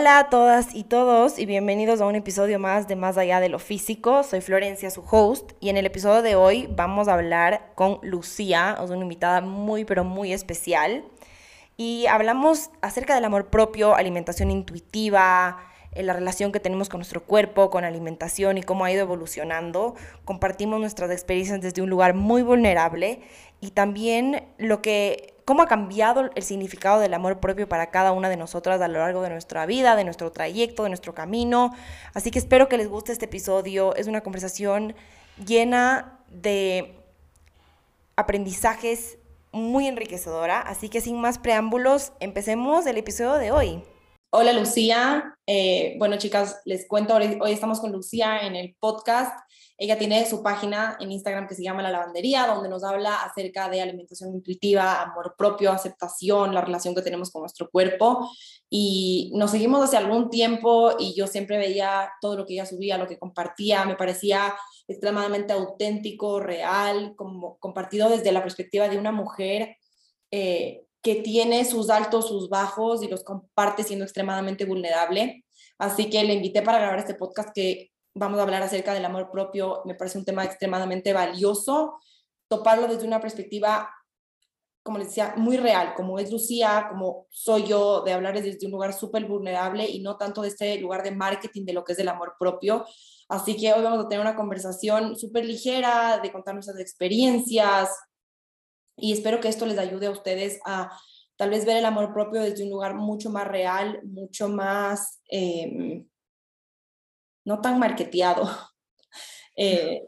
Hola a todas y todos y bienvenidos a un episodio más de Más allá de lo físico. Soy Florencia, su host, y en el episodio de hoy vamos a hablar con Lucía, es una invitada muy pero muy especial. Y hablamos acerca del amor propio, alimentación intuitiva, eh, la relación que tenemos con nuestro cuerpo, con alimentación y cómo ha ido evolucionando. Compartimos nuestras experiencias desde un lugar muy vulnerable y también lo que cómo ha cambiado el significado del amor propio para cada una de nosotras a lo largo de nuestra vida, de nuestro trayecto, de nuestro camino. Así que espero que les guste este episodio. Es una conversación llena de aprendizajes muy enriquecedora. Así que sin más preámbulos, empecemos el episodio de hoy. Hola Lucía. Eh, bueno chicas, les cuento, hoy estamos con Lucía en el podcast ella tiene su página en Instagram que se llama La Lavandería, donde nos habla acerca de alimentación intuitiva, amor propio, aceptación, la relación que tenemos con nuestro cuerpo. Y nos seguimos hace algún tiempo y yo siempre veía todo lo que ella subía, lo que compartía, me parecía extremadamente auténtico, real, como compartido desde la perspectiva de una mujer eh, que tiene sus altos, sus bajos y los comparte siendo extremadamente vulnerable. Así que le invité para grabar este podcast que vamos a hablar acerca del amor propio, me parece un tema extremadamente valioso, toparlo desde una perspectiva, como les decía, muy real, como es Lucía, como soy yo, de hablar desde un lugar súper vulnerable y no tanto de este lugar de marketing de lo que es el amor propio. Así que hoy vamos a tener una conversación súper ligera, de contar nuestras experiencias y espero que esto les ayude a ustedes a tal vez ver el amor propio desde un lugar mucho más real, mucho más... Eh, no tan marketeado, eh,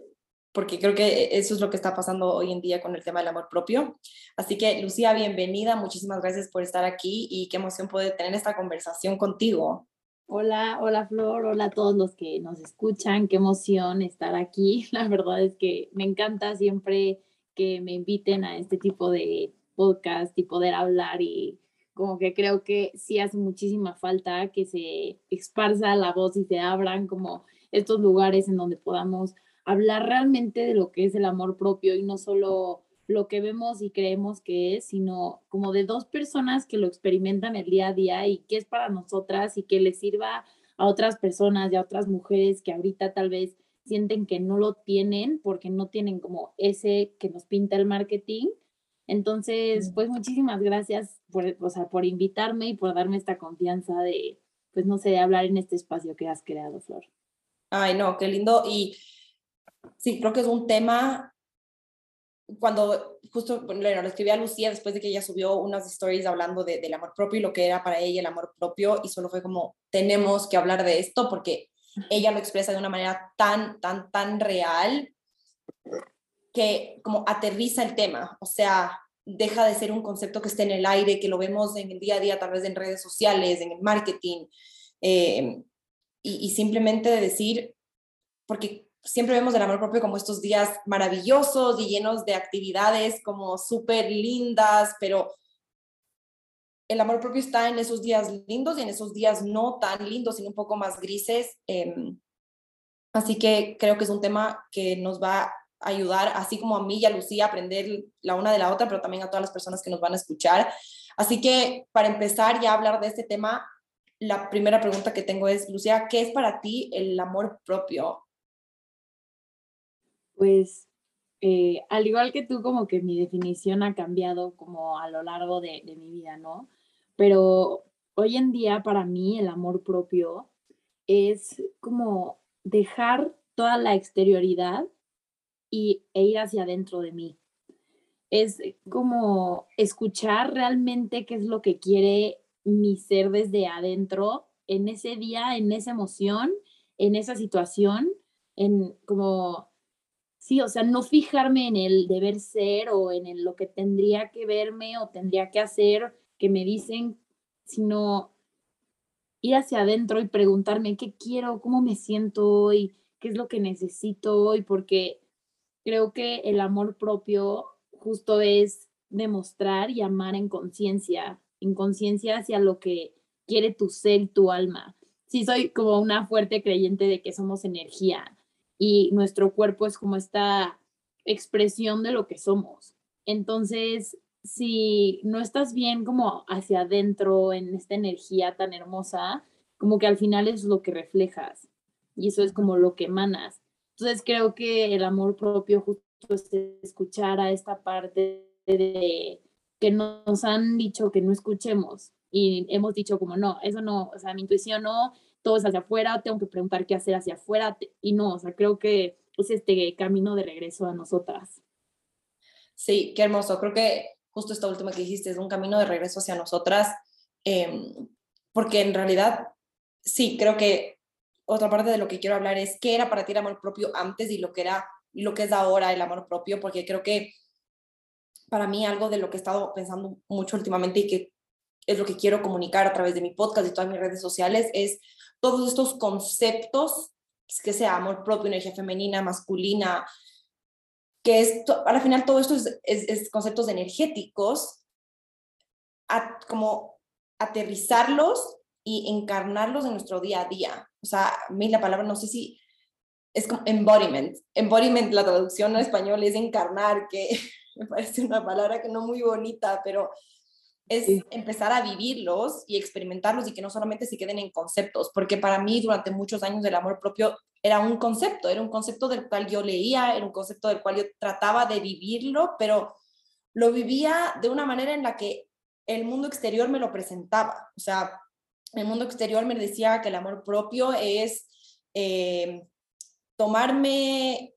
porque creo que eso es lo que está pasando hoy en día con el tema del amor propio. Así que, Lucía, bienvenida, muchísimas gracias por estar aquí y qué emoción poder tener esta conversación contigo. Hola, hola Flor, hola a todos los que nos escuchan, qué emoción estar aquí. La verdad es que me encanta siempre que me inviten a este tipo de podcast y poder hablar y como que creo que sí hace muchísima falta que se esparza la voz y se abran como estos lugares en donde podamos hablar realmente de lo que es el amor propio y no solo lo que vemos y creemos que es, sino como de dos personas que lo experimentan el día a día y qué es para nosotras y que les sirva a otras personas y a otras mujeres que ahorita tal vez sienten que no lo tienen porque no tienen como ese que nos pinta el marketing entonces, pues muchísimas gracias por, o sea, por invitarme y por darme esta confianza de, pues no sé, de hablar en este espacio que has creado, Flor. Ay, no, qué lindo. Y sí, creo que es un tema, cuando justo bueno, le escribí a Lucía después de que ella subió unas stories hablando de, del amor propio y lo que era para ella el amor propio, y solo fue como, tenemos que hablar de esto porque ella lo expresa de una manera tan, tan, tan real que como aterriza el tema, o sea, deja de ser un concepto que esté en el aire, que lo vemos en el día a día, tal vez en redes sociales, en el marketing, eh, y, simplemente de decir, porque siempre vemos el amor propio como estos días maravillosos y llenos de actividades como súper lindas, pero el amor propio está en esos días lindos y en esos días no tan lindos, sino un poco más grises. Em, así que creo que es un tema que nos va ayudar, así como a mí y a Lucía, a aprender la una de la otra, pero también a todas las personas que nos van a escuchar. Así que para empezar ya a hablar de este tema, la primera pregunta que tengo es, Lucía, ¿qué es para ti el amor propio? Pues eh, al igual que tú, como que mi definición ha cambiado como a lo largo de mi vida, ¿no? Pero hoy en día para mí el amor propio es como dejar toda la exterioridad y, e ir hacia adentro de mí. Es como escuchar realmente qué es lo que quiere mi ser desde adentro en ese día, en esa emoción, en esa situación, en como, sí, o sea, no fijarme en el deber ser o en lo que tendría que verme o tendría que hacer, que me dicen, sino ir hacia adentro y preguntarme qué quiero, cómo me siento hoy, qué es lo que necesito hoy, porque creo que el amor propio justo es demostrar y amar en conciencia, en conciencia hacia lo que quiere tu ser y tu alma. Sí, soy como una fuerte creyente de que somos energía y nuestro cuerpo es como esta expresión de lo que somos. Entonces, si no estás bien como hacia adentro en esta energía tan hermosa, como que al final es lo que reflejas y eso es como lo que emanas. Entonces creo que el amor propio justo es escuchar a esta parte de que nos han dicho que no escuchemos y hemos dicho como no, eso no, o sea, mi intuición no, todo es hacia afuera, tengo que preguntar qué hacer hacia afuera y no, o sea, creo que es este camino de regreso a nosotras. Sí, qué hermoso. Creo que justo esta última que dijiste es un camino de regreso hacia nosotras, em, porque en realidad, sí, creo que otra parte de lo que quiero hablar es qué era para ti el amor propio antes y lo que era lo que es ahora el amor propio, porque creo que para mí algo de lo que he estado pensando mucho últimamente y que es lo que quiero comunicar a través de mi podcast y todas mis redes sociales es todos estos conceptos, que sea amor propio, energía femenina, masculina, que es, al final todo esto es, es, conceptos energéticos, como aterrizarlos y encarnarlos en nuestro día a día. O sea, a mí la palabra, no sé si es como embodiment. Embodiment, la traducción en español es encarnar, que me parece una palabra que no muy bonita, pero es empezar a vivirlos y experimentarlos y que no solamente se queden en conceptos, porque para mí durante muchos años el amor propio era un concepto, era un concepto del cual yo leía, era un concepto del cual yo trataba de vivirlo, pero lo vivía de una manera en la que el mundo exterior me lo presentaba. O sea, el mundo exterior me decía que el amor propio es eh, tomarme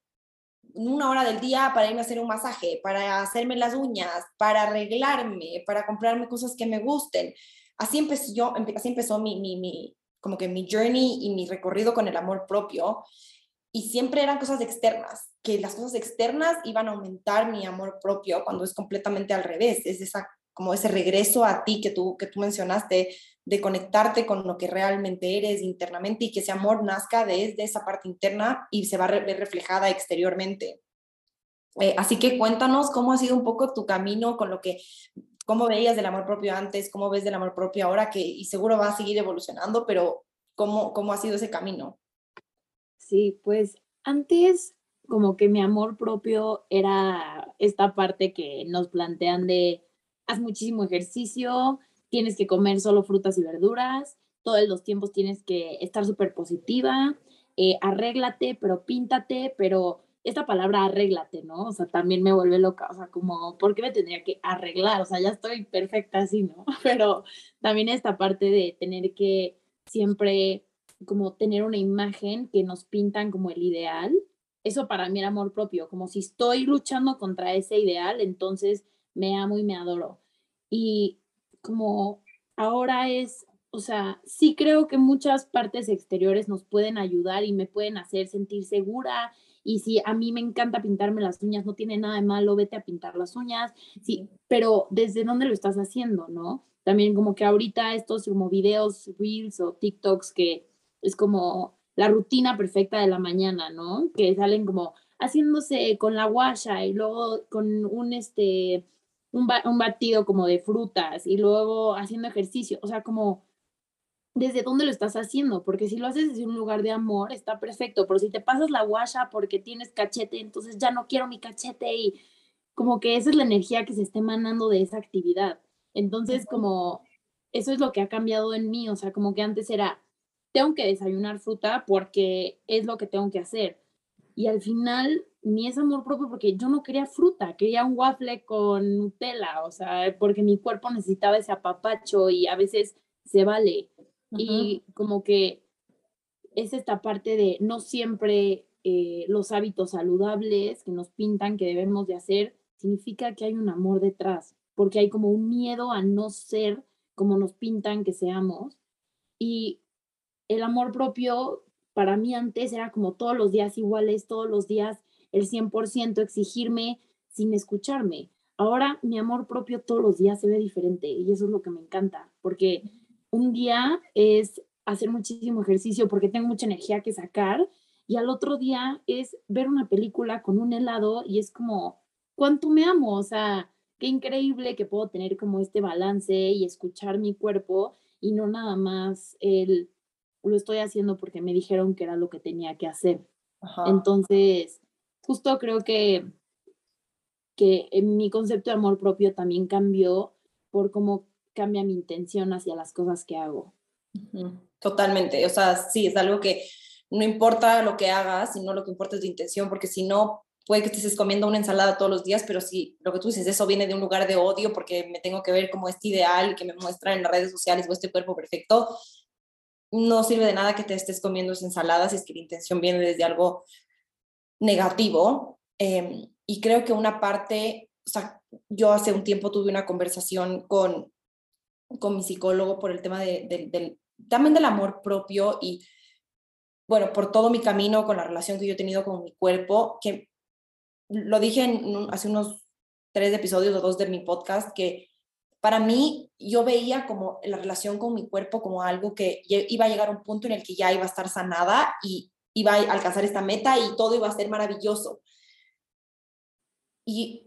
una hora del día para irme a hacer un masaje, para hacerme las uñas, para arreglarme, para comprarme cosas que me gusten. Así empezó, yo, así empezó mi, mi, mi, como que mi journey y mi recorrido con el amor propio. Y siempre eran cosas externas, que las cosas externas iban a aumentar mi amor propio cuando es completamente al revés. Es esa, como ese regreso a ti que tú, que tú mencionaste, de conectarte con lo que realmente eres internamente y que ese amor nazca desde esa parte interna y se va a ver reflejada exteriormente. Eh, así que cuéntanos cómo ha sido un poco tu camino con lo que, cómo veías del amor propio antes, cómo ves del amor propio ahora, que y seguro va a seguir evolucionando, pero cómo, cómo ha sido ese camino. Sí, pues antes como que mi amor propio era esta parte que nos plantean de haz muchísimo ejercicio, tienes que comer solo frutas y verduras, todos los tiempos tienes que estar súper positiva, eh, arréglate, pero píntate, pero esta palabra arréglate, ¿no? O sea, también me vuelve loca, o sea, como, ¿por qué me tendría que arreglar? O sea, ya estoy perfecta así, ¿no? Pero también esta parte de tener que siempre como tener una imagen que nos pintan como el ideal, eso para mí era amor propio, como si estoy luchando contra ese ideal, entonces me amo y me adoro. Y como ahora es, o sea, sí creo que muchas partes exteriores nos pueden ayudar y me pueden hacer sentir segura. Y si a mí me encanta pintarme las uñas, no tiene nada de malo, vete a pintar las uñas. Sí, pero ¿desde dónde lo estás haciendo, no? También como que ahorita estos como videos, reels o TikToks que es como la rutina perfecta de la mañana, ¿no? Que salen como haciéndose con la guasha y luego con un este un, batido como de frutas y luego haciendo ejercicio, o sea, como desde dónde lo estás haciendo, porque si lo haces desde un lugar de amor, está perfecto, pero si te pasas la guasha porque tienes cachete, entonces ya no quiero mi cachete y como que esa es la energía que se esté emanando de esa actividad. Entonces, como eso es lo que ha cambiado en mí, o sea, como que antes era, tengo que desayunar fruta porque es lo que tengo que hacer. Y al final ni es amor propio porque yo no quería fruta, quería un waffle con Nutella, o sea, porque mi cuerpo necesitaba ese apapacho y a veces se vale. Y como que es esta parte de no siempre eh, los hábitos saludables que nos pintan que debemos de hacer, significa que hay un amor detrás, porque hay como un miedo a no ser como nos pintan que seamos. Y el amor propio para mí antes era como todos los días iguales, todos los días el 100%, exigirme sin escucharme. Ahora mi amor propio todos los días se ve diferente y eso es lo que me encanta, porque un día es hacer muchísimo ejercicio porque tengo mucha energía que sacar y al otro día es ver una película con un helado y es como, ¿cuánto me amo? O sea, qué increíble que puedo tener como este balance y escuchar mi cuerpo y no nada más el lo estoy haciendo porque me dijeron que era lo que tenía que hacer. Entonces, justo creo que, que mi concepto de amor propio también cambió por cómo cambia mi intención hacia las cosas que hago. Totalmente, o sea, sí, es algo que no importa lo que hagas, sino lo que importa es tu intención, porque si no, puede que estés comiendo una ensalada todos los días, pero si lo que tú dices, eso viene de un lugar de odio porque me tengo que ver como este ideal que me muestra en las redes sociales o este cuerpo perfecto, no sirve de nada que te estés comiendo esa ensalada si es que la intención viene desde algo negativo. Em, y creo que una parte, o sea, yo hace un tiempo tuve una conversación con, con mi psicólogo por el tema de, del, también del amor propio y, bueno, por todo mi camino con la relación que yo he tenido con mi cuerpo, que lo dije en, hace unos tres episodios o dos de mi podcast, que para mí yo veía como la relación con mi cuerpo como algo que iba a llegar a un punto en el que ya iba a estar sanada y iba a alcanzar esta meta y todo iba a ser maravilloso. Y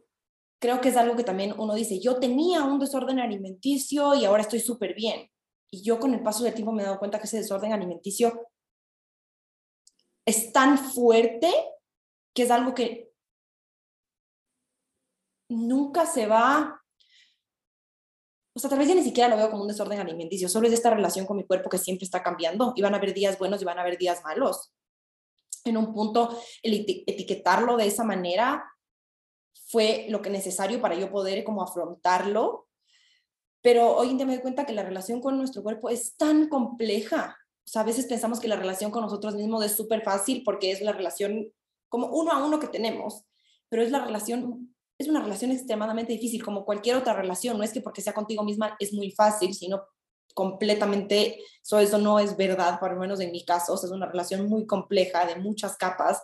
creo que es algo que también uno dice, yo tenía un desorden alimenticio y ahora estoy súper bien. Y yo con el paso del tiempo me he dado cuenta que ese desorden alimenticio es tan fuerte que es algo que nunca se va, o sea, tal vez ya ni siquiera lo veo como un desorden alimenticio, solo es esta relación con mi cuerpo que siempre está cambiando y van a haber días buenos y van a haber días malos. En un punto, el etiquetarlo de esa manera fue lo que necesario para yo poder como afrontarlo, pero hoy en día me doy cuenta que la relación con nuestro cuerpo es tan compleja. O sea, a veces pensamos que la relación con nosotros mismos es súper fácil porque es la relación como uno a uno que tenemos, pero es la relación es una relación extremadamente difícil, como cualquier otra relación. No es que porque sea contigo misma es muy fácil, sino completamente, eso, eso no es verdad, por lo menos en mi caso. es una relación muy compleja, de muchas capas.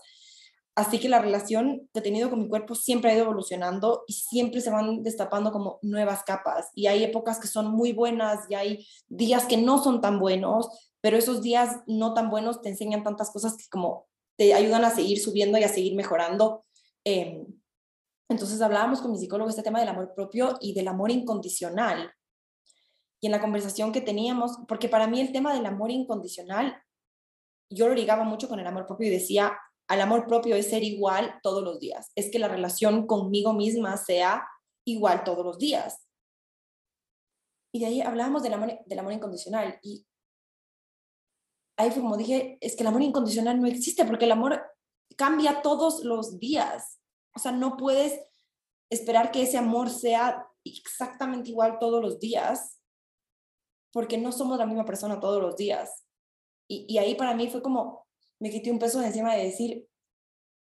Así que la relación que he tenido con mi cuerpo siempre ha ido evolucionando y siempre se van destapando como nuevas capas. Y hay épocas que son muy buenas y hay días que no son tan buenos, pero esos días no tan buenos te enseñan tantas cosas que como te ayudan a seguir subiendo y a seguir mejorando. Eh, entonces hablábamos con mi psicólogo este tema del amor propio y del amor incondicional. Y en la conversación que teníamos, porque para mí el tema del amor incondicional, yo lo ligaba mucho con el amor propio y decía, al amor propio es ser igual todos los días, es que la relación conmigo misma sea igual todos los días. Y de ahí hablábamos del amor, del amor incondicional y ahí fue como dije, es que el amor incondicional no existe porque el amor cambia todos los días. O sea, no puedes esperar que ese amor sea exactamente igual todos los días, porque no somos la misma persona todos los días. Y, ahí para mí fue como, me quité un peso de encima de decir,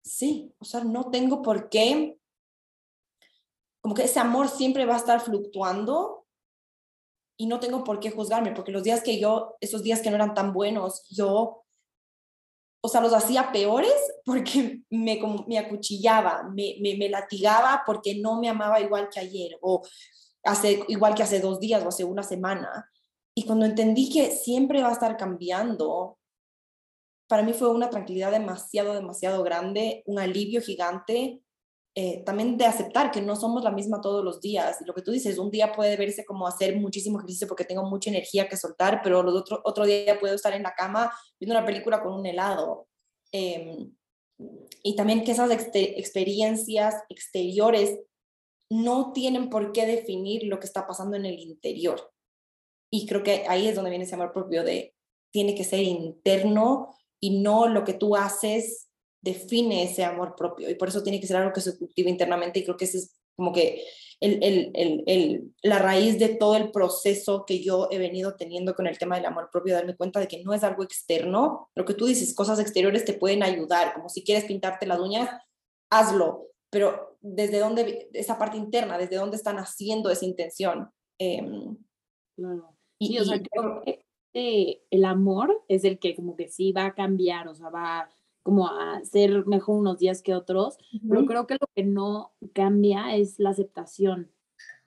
sí, o sea, no tengo por qué, como que ese amor siempre va a estar fluctuando y no tengo por qué juzgarme, porque los días que yo, esos días que no eran tan buenos, yo o sea, los hacía peores porque me, me acuchillaba, me, me, me, latigaba porque no me amaba igual que ayer o hace, igual que hace dos días o hace una semana. Y cuando entendí que siempre va a estar cambiando, para mí fue una tranquilidad demasiado, demasiado grande, un alivio gigante eh, también de aceptar que no somos la misma todos los días. Y lo que tú dices, un día puede verse como hacer muchísimo ejercicio porque tengo mucha energía que soltar, pero el otro, otro día puedo estar en la cama viendo una película con un helado. Em, y también que esas experiencias exteriores no tienen por qué definir lo que está pasando en el interior. Y creo que ahí es donde viene ese amor propio de tiene que ser interno y no lo que tú haces define ese amor propio y por eso tiene que ser algo que se cultiva internamente y creo que ese es como que el, el, el, la raíz de todo el proceso que yo he venido teniendo con el tema del amor propio, darme cuenta de que no es algo externo, lo que tú dices, cosas exteriores te pueden ayudar, como si quieres pintarte las uñas, hazlo, pero desde dónde, esa parte interna, desde dónde están haciendo esa intención. Em, y, o sea, creo eh, el amor es el que como que sí va a cambiar, o sea, va como a ser mejor unos días que otros, pero creo que lo que no cambia es la aceptación.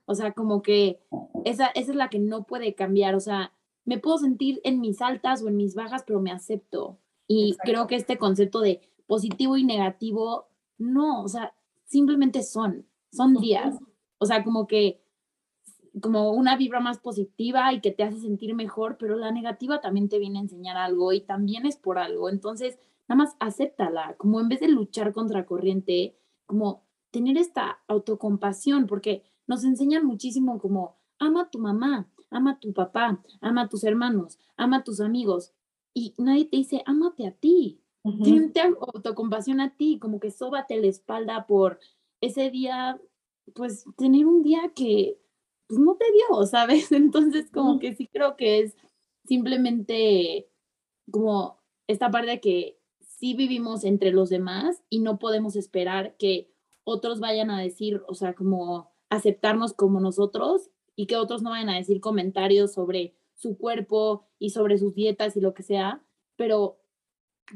O sea, como que esa, esa es la que no puede cambiar. O sea, me puedo sentir en mis altas o en mis bajas, pero me acepto. Y creo que este concepto de positivo y negativo, no, o sea, simplemente son, son días. O sea, como que como una vibra más positiva y que te hace sentir mejor, pero la negativa también te viene a enseñar algo y también es por algo. Entonces, nada más acéptala, como en vez de luchar contra corriente, como tener esta autocompasión, porque nos enseñan muchísimo como ama a tu mamá, ama a tu papá, ama a tus hermanos, ama a tus amigos. Y nadie te dice, ámate a ti. Uh autocompasión a ti, como que sóbate la espalda por ese día, pues tener un día que pues, no te dio, ¿sabes? Entonces, como que sí creo que es simplemente como esta parte de que sí vivimos entre los demás y no podemos esperar que otros vayan a decir, o sea, como aceptarnos como nosotros y que otros no vayan a decir comentarios sobre su cuerpo y sobre sus dietas y lo que sea, pero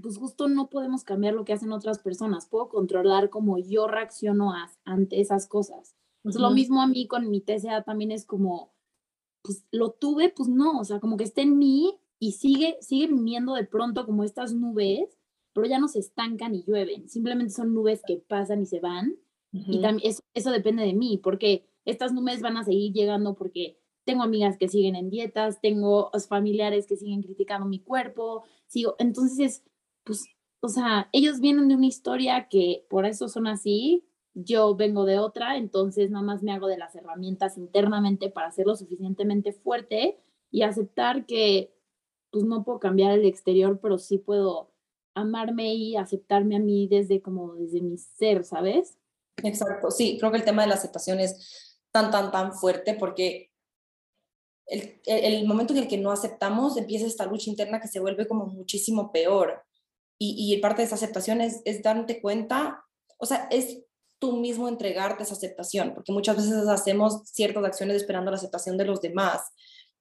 pues justo no podemos cambiar lo que hacen otras personas, puedo controlar cómo yo reacciono ante esas cosas. Pues lo mismo a mí con mi TCA también es como, pues lo tuve, pues no, o sea, como que está en mí y sigue, sigue viniendo de pronto como estas nubes, pero ya no se estancan y llueven, simplemente son nubes que pasan y se van. Y también eso, eso depende de mí, porque estas nubes van a seguir llegando porque tengo amigas que siguen en dietas, tengo familiares que siguen criticando mi cuerpo, sigo, entonces, pues, o sea, ellos vienen de una historia que por eso son así, yo vengo de otra, entonces nada más me hago de las herramientas internamente para ser lo suficientemente fuerte y aceptar que pues no puedo cambiar el exterior, pero sí puedo amarme y aceptarme a mí desde como desde mi ser, ¿sabes? Exacto, sí, creo que el tema de la aceptación es tan, tan, tan fuerte porque el, el, momento en el que no aceptamos empieza esta lucha interna que se vuelve como muchísimo peor. Y, y parte de esa aceptación es, es darte cuenta, o sea, es tú mismo entregarte esa aceptación, porque muchas veces hacemos ciertas acciones esperando la aceptación de los demás.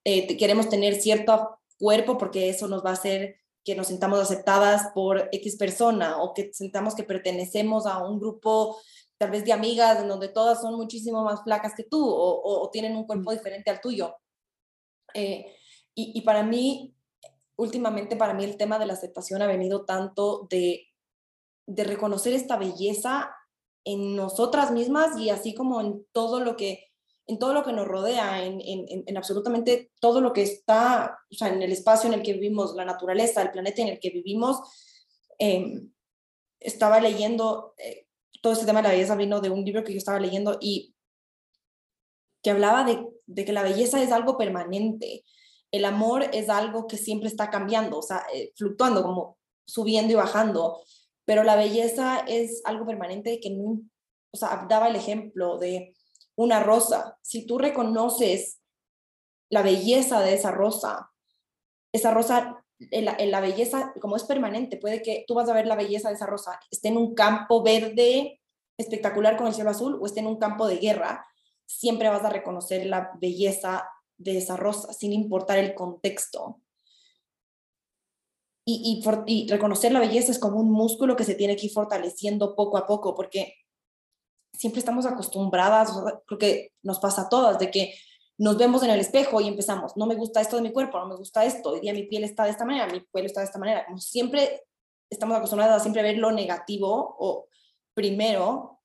Eh, queremos tener cierto cuerpo porque eso nos va a hacer que nos sintamos aceptadas por X persona o que sintamos que pertenecemos a un grupo tal vez de amigas en donde todas son muchísimo más flacas que tú o, o, tienen un cuerpo diferente al tuyo. Eh, y, y, para mí, últimamente para mí el tema de la aceptación ha venido tanto de, de reconocer esta belleza en nosotras mismas y así como en todo lo que en todo lo que nos rodea, en, en, en, absolutamente todo lo que está, o sea, en el espacio en el que vivimos, la naturaleza, el planeta en el que vivimos. Eh, estaba leyendo, eh, todo este tema de la belleza vino de un libro que yo estaba leyendo y que hablaba de, de, que la belleza es algo permanente, el amor es algo que siempre está cambiando, o sea, eh, fluctuando, como subiendo y bajando pero la belleza es algo permanente que no, o sea, daba el ejemplo de una rosa. Si tú reconoces la belleza de esa rosa, esa rosa, en la, belleza, como es permanente, puede que tú vas a ver la belleza de esa rosa, esté en un campo verde espectacular con el cielo azul o esté en un campo de guerra, siempre vas a reconocer la belleza de esa rosa, sin importar el contexto y, y, reconocer la belleza es como un músculo que se tiene que ir fortaleciendo poco a poco, porque siempre estamos acostumbradas, creo que nos pasa a todas, de que nos vemos en el espejo y empezamos, no me gusta esto de mi cuerpo, no me gusta esto, hoy día mi piel está de esta manera, mi pelo está de esta manera, como siempre estamos acostumbradas a siempre ver lo negativo o primero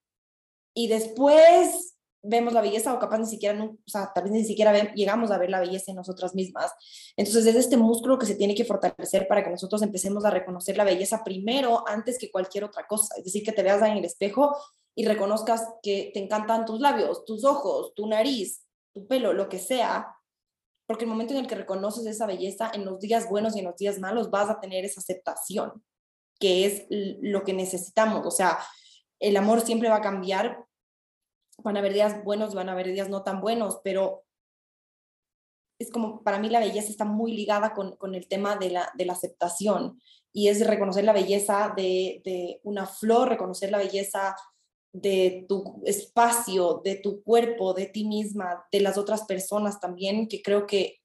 y después vemos la belleza o capaz ni siquiera, o sea, tal vez ni siquiera llegamos a ver la belleza en nosotras mismas. Entonces es este músculo que se tiene que fortalecer para que nosotros empecemos a reconocer la belleza primero antes que cualquier otra cosa. Es decir, que te veas en el espejo y reconozcas que te encantan tus labios, tus ojos, tu nariz, tu pelo, lo que sea. Porque el momento en el que reconoces esa belleza, en los días buenos y en los días malos, vas a tener esa aceptación, que es lo que necesitamos. O sea, el amor siempre va a cambiar van a haber días buenos, van a haber días no tan buenos, pero es como, para mí la belleza está muy ligada con, con el tema de la, de la, aceptación y es reconocer la belleza de, de, una flor, reconocer la belleza de tu espacio, de tu cuerpo, de ti misma, de las otras personas también, que creo que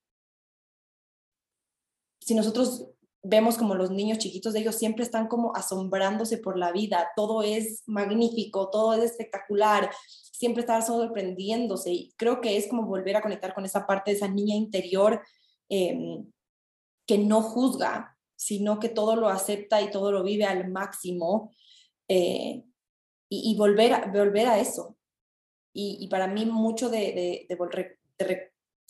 si nosotros vemos como los niños chiquitos de ellos siempre están como asombrándose por la vida, todo es magnífico, todo es espectacular, siempre estar sorprendiéndose y creo que es como volver a conectar con esa parte de esa niña interior em, que no juzga, sino que todo lo acepta y todo lo vive al máximo eh, y, volver, a, volver a eso. Y, para mí mucho de, de, volver,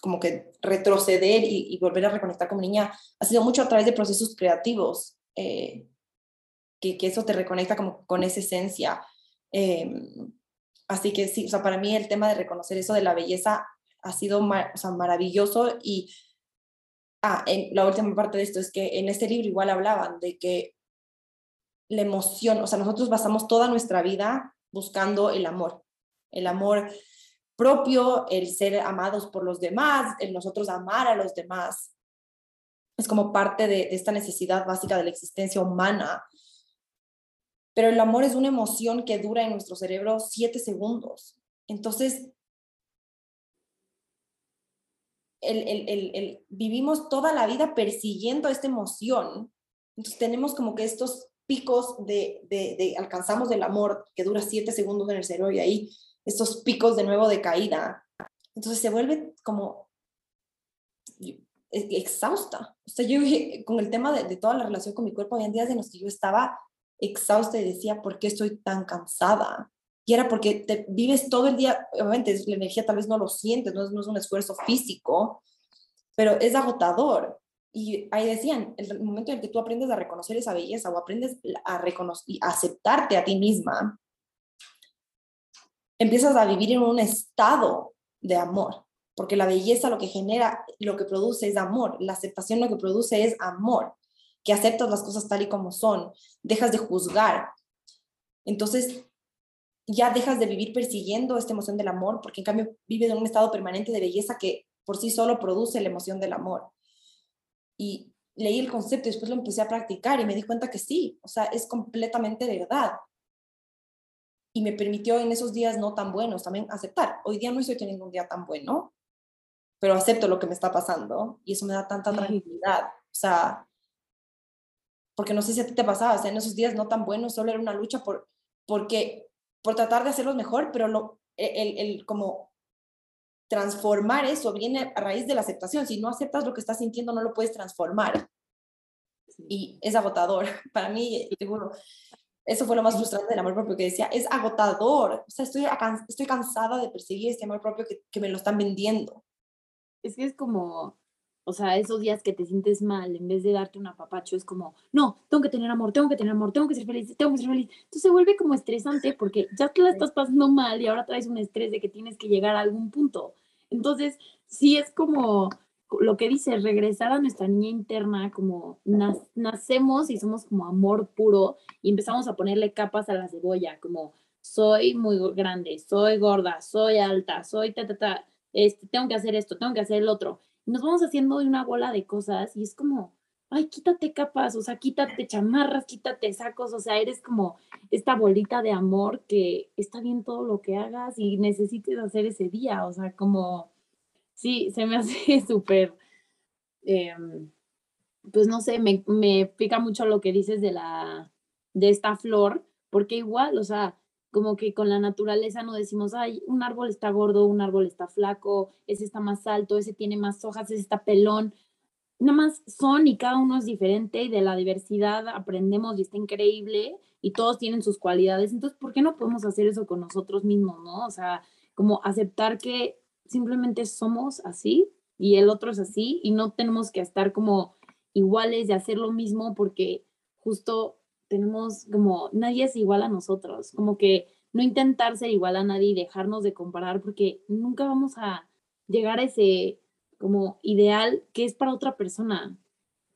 como que retroceder y, volver a reconectar como niña ha sido mucho a través de procesos creativos, eh, que, eso te reconecta como con esa esencia. Eh, Así que sí, o sea, para mí el tema de reconocer eso de la belleza ha sido maravilloso y ah, en la última parte de esto es que en este libro igual hablaban de que la emoción, o sea, nosotros basamos toda nuestra vida buscando el amor, el amor propio, el ser amados por los demás, el nosotros amar a los demás. Es como parte de, esta necesidad básica de la existencia humana. Pero el amor es una emoción que dura en nuestro cerebro siete segundos. Entonces, el, vivimos toda la vida persiguiendo esta emoción. Entonces tenemos como que estos picos de, de, alcanzamos del amor que dura siete segundos en el cerebro y ahí estos picos de nuevo de caída. Entonces se vuelve como exhausta. O sea, yo con el tema de, de, toda la relación con mi cuerpo, había días en los que yo estaba exhausta y decía, ¿por qué estoy tan cansada? Y era porque te vives todo el día, obviamente la energía tal vez no lo sientes, no es, no es un esfuerzo físico, pero es agotador. Y ahí decían, el momento en el que tú aprendes a reconocer esa belleza o aprendes a, reconocer, a aceptarte a ti misma, empiezas a vivir en un estado de amor, porque la belleza lo que genera, lo que produce es amor, la aceptación lo que produce es amor, que aceptas las cosas tal y como son, dejas de juzgar. Entonces, ya dejas de vivir persiguiendo esta emoción del amor, porque en cambio vives en un estado permanente de belleza que por sí solo produce la emoción del amor. Y leí el concepto y después lo empecé a practicar y me di cuenta que sí, o sea, es completamente verdad. Y me permitió en esos días no tan buenos también aceptar. Hoy día no estoy teniendo un día tan bueno, pero acepto lo que me está pasando y eso me da tanta tranquilidad. O sea, porque no sé si a ti te pasaba, o sea, en esos días no tan buenos solo era una lucha por, porque por tratar de hacerlos mejor, pero lo, el, el, como transformar eso viene a raíz de la aceptación. Si no aceptas lo que estás sintiendo, no lo puedes transformar. Y es agotador. Para mí, seguro, eso fue lo más frustrante del amor propio que decía, es agotador. O sea, estoy, estoy cansada de perseguir este amor propio que, que me lo están vendiendo. Es que es como, o sea, esos días que te sientes mal, en vez de darte un apapacho, es como, no, tengo que tener amor, tengo que tener amor, tengo que ser feliz, tengo que ser feliz. Entonces se vuelve como estresante porque ya te la estás pasando mal y ahora traes un estrés de que tienes que llegar a algún punto. Entonces, sí es como lo que dice, regresar a nuestra niña interna, como nacemos y somos como amor puro y empezamos a ponerle capas a la cebolla, como soy muy grande, soy gorda, soy alta, soy ta, ta, ta, este, tengo que hacer esto, tengo que hacer el otro nos vamos haciendo de una bola de cosas y es como, ay, quítate capas, o sea, quítate chamarras, quítate sacos, o sea, eres como esta bolita de amor que está bien todo lo que hagas y necesites hacer ese día, o sea, como, sí, se me hace súper, em, pues no sé, me, me pica mucho lo que dices de la, de esta flor, porque igual, o sea, como que con la naturaleza no decimos, ay, un árbol está gordo, un árbol está flaco, ese está más alto, ese tiene más hojas, ese está pelón. Nada más son y cada uno es diferente y de la diversidad aprendemos y está increíble y todos tienen sus cualidades. Entonces, ¿por qué no podemos hacer eso con nosotros mismos, no? O sea, como aceptar que simplemente somos así y el otro es así y no tenemos que estar como iguales de hacer lo mismo porque justo tenemos como, nadie es igual a nosotros, como que no intentar ser igual a nadie y dejarnos de comparar porque nunca vamos a llegar a ese como ideal que es para otra persona,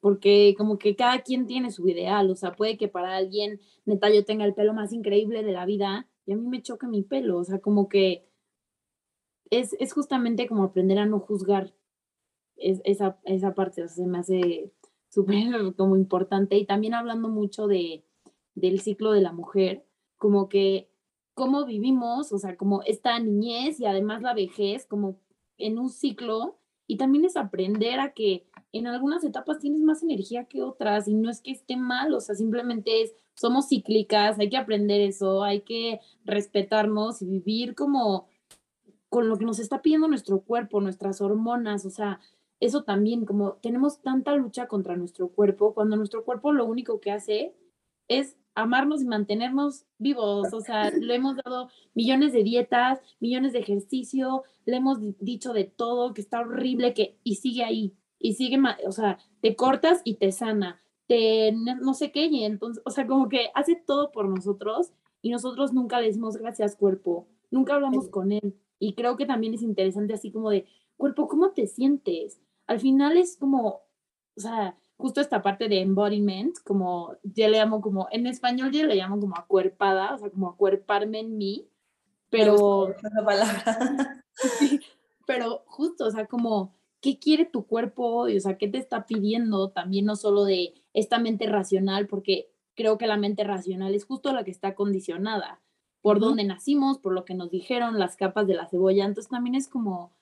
porque como que cada quien tiene su ideal, o sea, puede que para alguien, neta, yo tenga el pelo más increíble de la vida y a mí me choca mi pelo, o sea, como que es, es justamente como aprender a no juzgar esa, esa parte, o sea, se me hace súper como importante y también hablando mucho de, del ciclo de la mujer, como que cómo vivimos, o sea, como esta niñez y además la vejez, como en un ciclo, y también es aprender a que en algunas etapas tienes más energía que otras y no es que esté mal, o sea, simplemente es, somos cíclicas, hay que aprender eso, hay que respetarnos y vivir como con lo que nos está pidiendo nuestro cuerpo, nuestras hormonas, o sea, eso también, como tenemos tanta lucha contra nuestro cuerpo, cuando nuestro cuerpo lo único que hace es amarnos y mantenernos vivos. O sea, le hemos dado millones de dietas, millones de ejercicio, le hemos dicho de todo, que está horrible, que, y sigue ahí, y sigue, o sea, te cortas y te sana, te no sé qué, y entonces, o sea, como que hace todo por nosotros y nosotros nunca le decimos gracias cuerpo, nunca hablamos con él. Y creo que también es interesante así como de, cuerpo, ¿cómo te sientes? Al final es como, o sea, justo esta parte de embodiment, como yo le llamo como, en español yo le llamo como acuerpada, o sea, como acuerparme en mí, pero... palabra. pero justo, o sea, como, ¿qué quiere tu cuerpo hoy? O sea, ¿qué te está pidiendo? También no solo de esta mente racional, porque creo que la mente racional es justo la que está condicionada por donde nacimos, por lo que nos dijeron, las capas de la cebolla. Entonces también es como,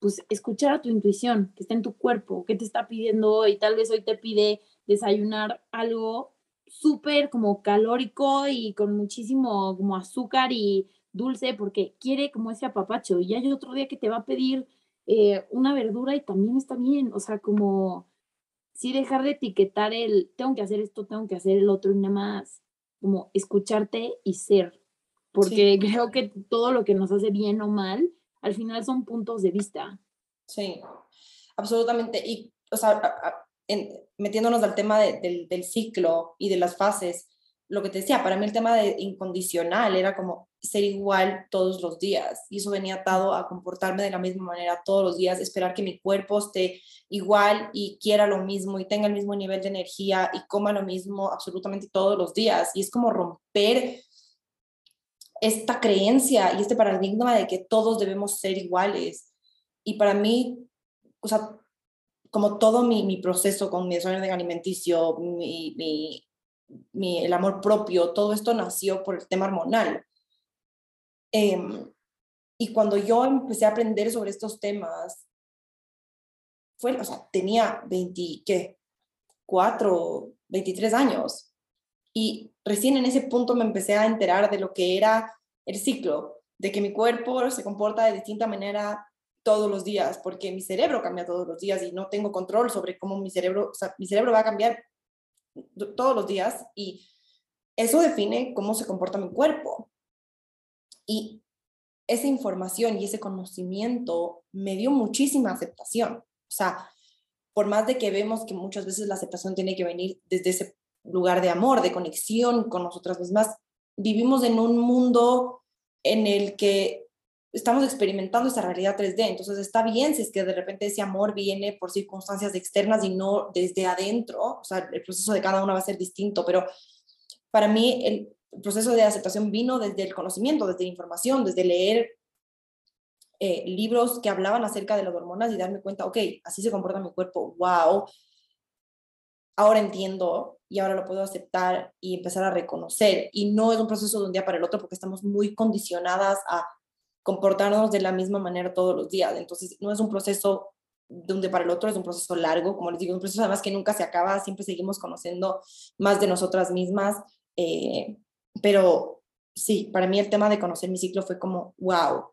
pues, escuchar a tu intuición, que está en tu cuerpo, qué te está pidiendo hoy. Tal vez hoy te pide desayunar algo súper como calórico y con muchísimo como azúcar y dulce porque quiere como ese apapacho. Y hay otro día que te va a pedir eh, una verdura y también está bien. O sea, como sí dejar de etiquetar el tengo que hacer esto, tengo que hacer el otro y nada más como escucharte y ser. Porque creo que todo lo que nos hace bien o mal, al final son puntos de vista. Sí, absolutamente. Y, o sea, metiéndonos al tema del, del ciclo y de las fases, lo que te decía, para mí el tema de incondicional era como ser igual todos los días y eso venía atado a comportarme de la misma manera todos los días, esperar que mi cuerpo esté igual y quiera lo mismo y tenga el mismo nivel de energía y coma lo mismo absolutamente todos los días y es como romper esta creencia y este paradigma de que todos debemos ser iguales y para mí, o sea, como todo mi, proceso con mi desorden alimenticio, mi, mi el amor propio, todo esto nació por el tema hormonal. Em, y cuando yo empecé a aprender sobre estos temas, fue, o sea, tenía 24, 23 años. Y recién en ese punto me empecé a enterar de lo que era el ciclo, de que mi cuerpo se comporta de distinta manera todos los días, porque mi cerebro cambia todos los días y no tengo control sobre cómo mi cerebro, mi cerebro va a cambiar todos los días y eso define cómo se comporta mi cuerpo. Y esa información y ese conocimiento me dio muchísima aceptación. O sea, por más de que vemos que muchas veces la aceptación tiene que venir desde ese lugar de amor, de conexión con nosotras mismas, vivimos en un mundo en el que estamos experimentando esta realidad 3D, entonces está bien si es que de repente ese amor viene por circunstancias externas y no desde adentro, o sea, el proceso de cada uno va a ser distinto, pero para mí el proceso de aceptación vino desde el conocimiento, desde la información, desde leer eh, libros que hablaban acerca de las hormonas y darme cuenta, ok, así se comporta mi cuerpo, wow, ahora entiendo y ahora lo puedo aceptar y empezar a reconocer. Y no es un proceso de un día para el otro porque estamos muy condicionadas a comportarnos de la misma manera todos los días. Entonces, no es un proceso de un día para el otro, es un proceso largo, como les digo, un proceso además que nunca se acaba, siempre seguimos conociendo más de nosotras mismas, eh, pero sí, para mí el tema de conocer mi ciclo fue como, wow,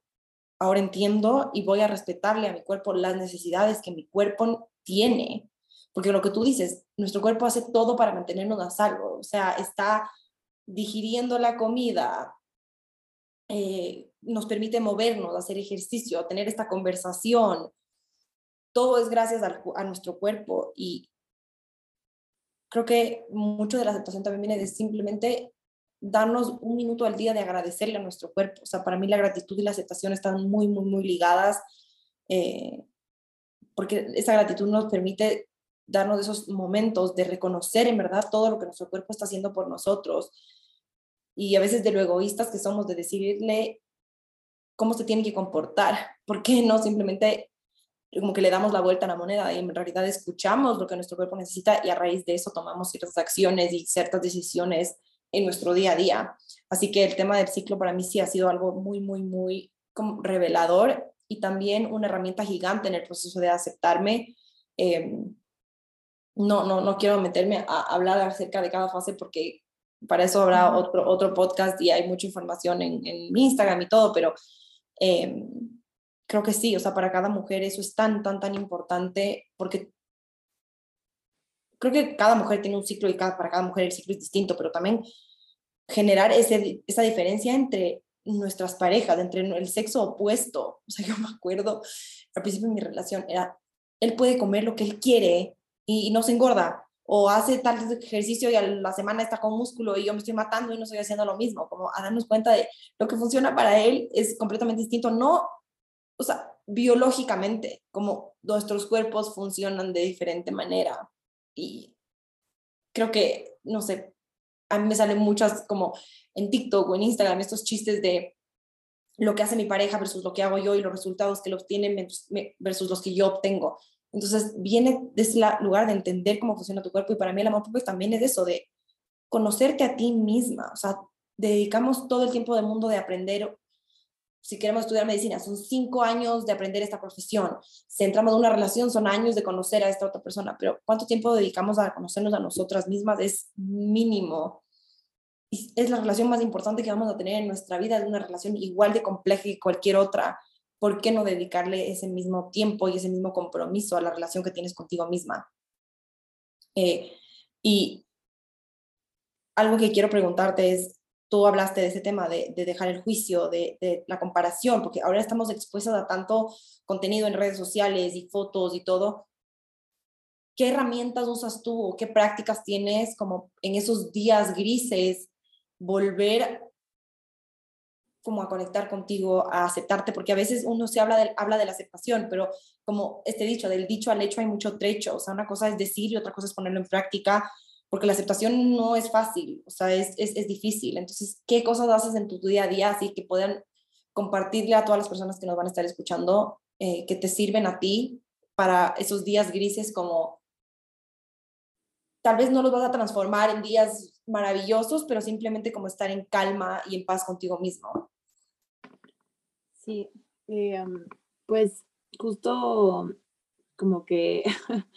ahora entiendo y voy a respetarle a mi cuerpo las necesidades que mi cuerpo tiene, porque lo que tú dices, nuestro cuerpo hace todo para mantenernos a salvo, o sea, está digiriendo la comida, eh, nos permite movernos, hacer ejercicio, tener esta conversación. Todo es gracias a, nuestro cuerpo y creo que mucho de la aceptación también viene de simplemente darnos un minuto al día de agradecerle a nuestro cuerpo. O sea, para mí la gratitud y la aceptación están muy, muy, muy ligadas, eh, porque esa gratitud nos permite darnos esos momentos de reconocer en verdad todo lo que nuestro cuerpo está haciendo por nosotros, y a veces de lo egoístas que somos de decirle cómo se tiene que comportar, ¿por qué no simplemente como que le damos la vuelta a la moneda y en realidad escuchamos lo que nuestro cuerpo necesita y a raíz de eso tomamos ciertas acciones y ciertas decisiones en nuestro día a día. Así que el tema del ciclo para mí sí ha sido algo muy, muy, muy revelador y también una herramienta gigante en el proceso de aceptarme. Em, no, no, no quiero meterme a hablar acerca de cada fase porque para eso habrá otro, otro podcast y hay mucha información en, en Instagram y todo, pero em, creo que sí, o sea, para cada mujer eso es tan, tan, tan importante porque creo que cada mujer tiene un ciclo y cada, para cada mujer el ciclo es distinto, pero también generar ese, esa diferencia entre nuestras parejas, entre el sexo opuesto. O sea, yo me acuerdo al principio de mi relación, era, él puede comer lo que él quiere y no se engorda, o hace tal ejercicio y a la semana está con músculo y yo me estoy matando y no estoy haciendo lo mismo, como a darnos cuenta de lo que funciona para él es completamente distinto, no o sea, biológicamente, como nuestros cuerpos funcionan de diferente manera. Y creo que, no sé, a mí me salen muchas como en TikTok o en Instagram estos chistes de lo que hace mi pareja versus lo que hago yo y los resultados que lo obtienen versus los que yo obtengo. Entonces viene de ese lugar de entender cómo funciona tu cuerpo y para mí el amor propio también es eso, de conocerte a ti misma. O sea, dedicamos todo el tiempo del mundo de aprender si queremos estudiar medicina, son cinco años de aprender esta profesión. Si entramos en una relación, son años de conocer a esta otra persona, pero ¿cuánto tiempo dedicamos a conocernos a nosotras mismas? Es mínimo. es la relación más importante que vamos a tener en nuestra vida, es una relación igual de compleja que cualquier otra. ¿Por qué no dedicarle ese mismo tiempo y ese mismo compromiso a la relación que tienes contigo misma? Eh, y algo que quiero preguntarte es, tú hablaste de ese tema de, dejar el juicio, de, la comparación, porque ahora estamos expuestos a tanto contenido en redes sociales y fotos y todo. ¿Qué herramientas usas tú o qué prácticas tienes como en esos días grises volver como a conectar contigo, a aceptarte, porque a veces uno se habla de, habla de la aceptación, pero como este dicho, del dicho al hecho hay mucho trecho, o sea, una cosa es decir y otra cosa es ponerlo en práctica, porque la aceptación no es fácil, o sea, es, es, difícil. Entonces, ¿qué cosas haces en tu día a día así que puedan compartirle a todas las personas que nos van a estar escuchando, eh, que te sirven a ti para esos días grises como tal vez no los vas a transformar en días maravillosos, pero simplemente como estar en calma y en paz contigo mismo. Sí, eh, pues justo como que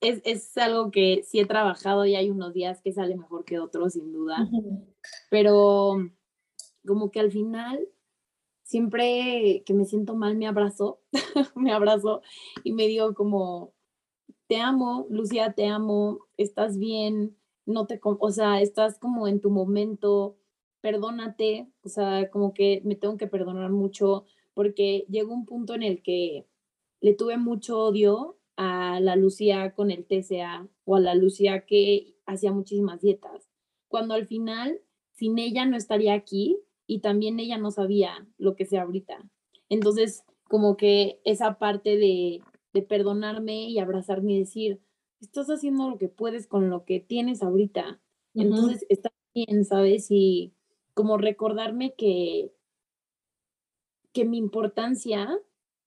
es, es, algo que sí he trabajado y hay unos días que sale mejor que otros, sin duda. Pero como que al final, siempre que me siento mal, me abrazo, me abrazo y me digo como, te amo, Lucía, te amo, estás bien, no te, o sea, estás como en tu momento, perdónate, o sea, como que me tengo que perdonar mucho porque llegó un punto en el que le tuve mucho odio a la Lucía con el TCA o a la Lucía que hacía muchísimas dietas, cuando al final sin ella no estaría aquí y también ella no sabía lo que sea ahorita. Entonces, como que esa parte de, de perdonarme y abrazarme y decir, estás haciendo lo que puedes con lo que tienes ahorita. Entonces, está bien, ¿sabes? Y como recordarme que, que mi importancia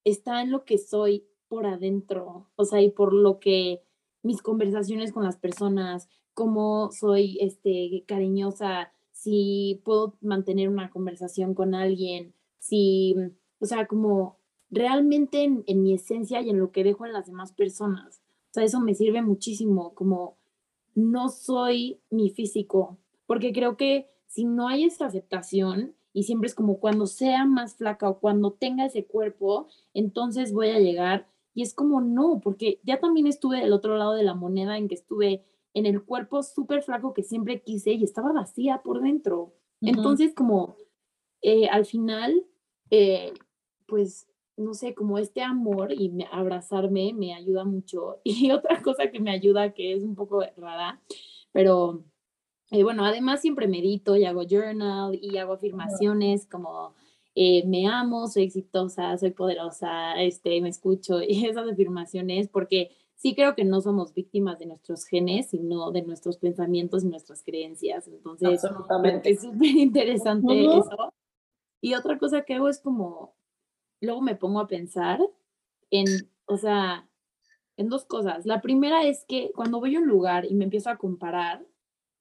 está en lo que soy por adentro, o sea, y por lo que mis conversaciones con las personas, cómo soy este, cariñosa, si puedo mantener una conversación con alguien, si, o sea, como realmente en, en, mi esencia y en lo que dejo en las demás personas. O sea, eso me sirve muchísimo, como no soy mi físico, porque creo que si no hay esa aceptación, y siempre es como cuando sea más flaca o cuando tenga ese cuerpo, entonces voy a llegar y es como, no, porque ya también estuve del otro lado de la moneda en que estuve en el cuerpo súper flaco que siempre quise y estaba vacía por dentro. Entonces, como eh, al final, eh, pues, no sé, como este amor y abrazarme me ayuda mucho. Y otra cosa que me ayuda, que es un poco rara, pero eh, bueno, además siempre medito y hago journal y hago afirmaciones como eh, me amo, soy exitosa, soy poderosa, este, me escucho y esas afirmaciones, porque sí creo que no somos víctimas de nuestros genes, sino de nuestros pensamientos y nuestras creencias. Entonces, es súper interesante eso. Y otra cosa que hago es como, luego me pongo a pensar en, o sea, en dos cosas. La primera es que cuando voy a un lugar y me empiezo a comparar,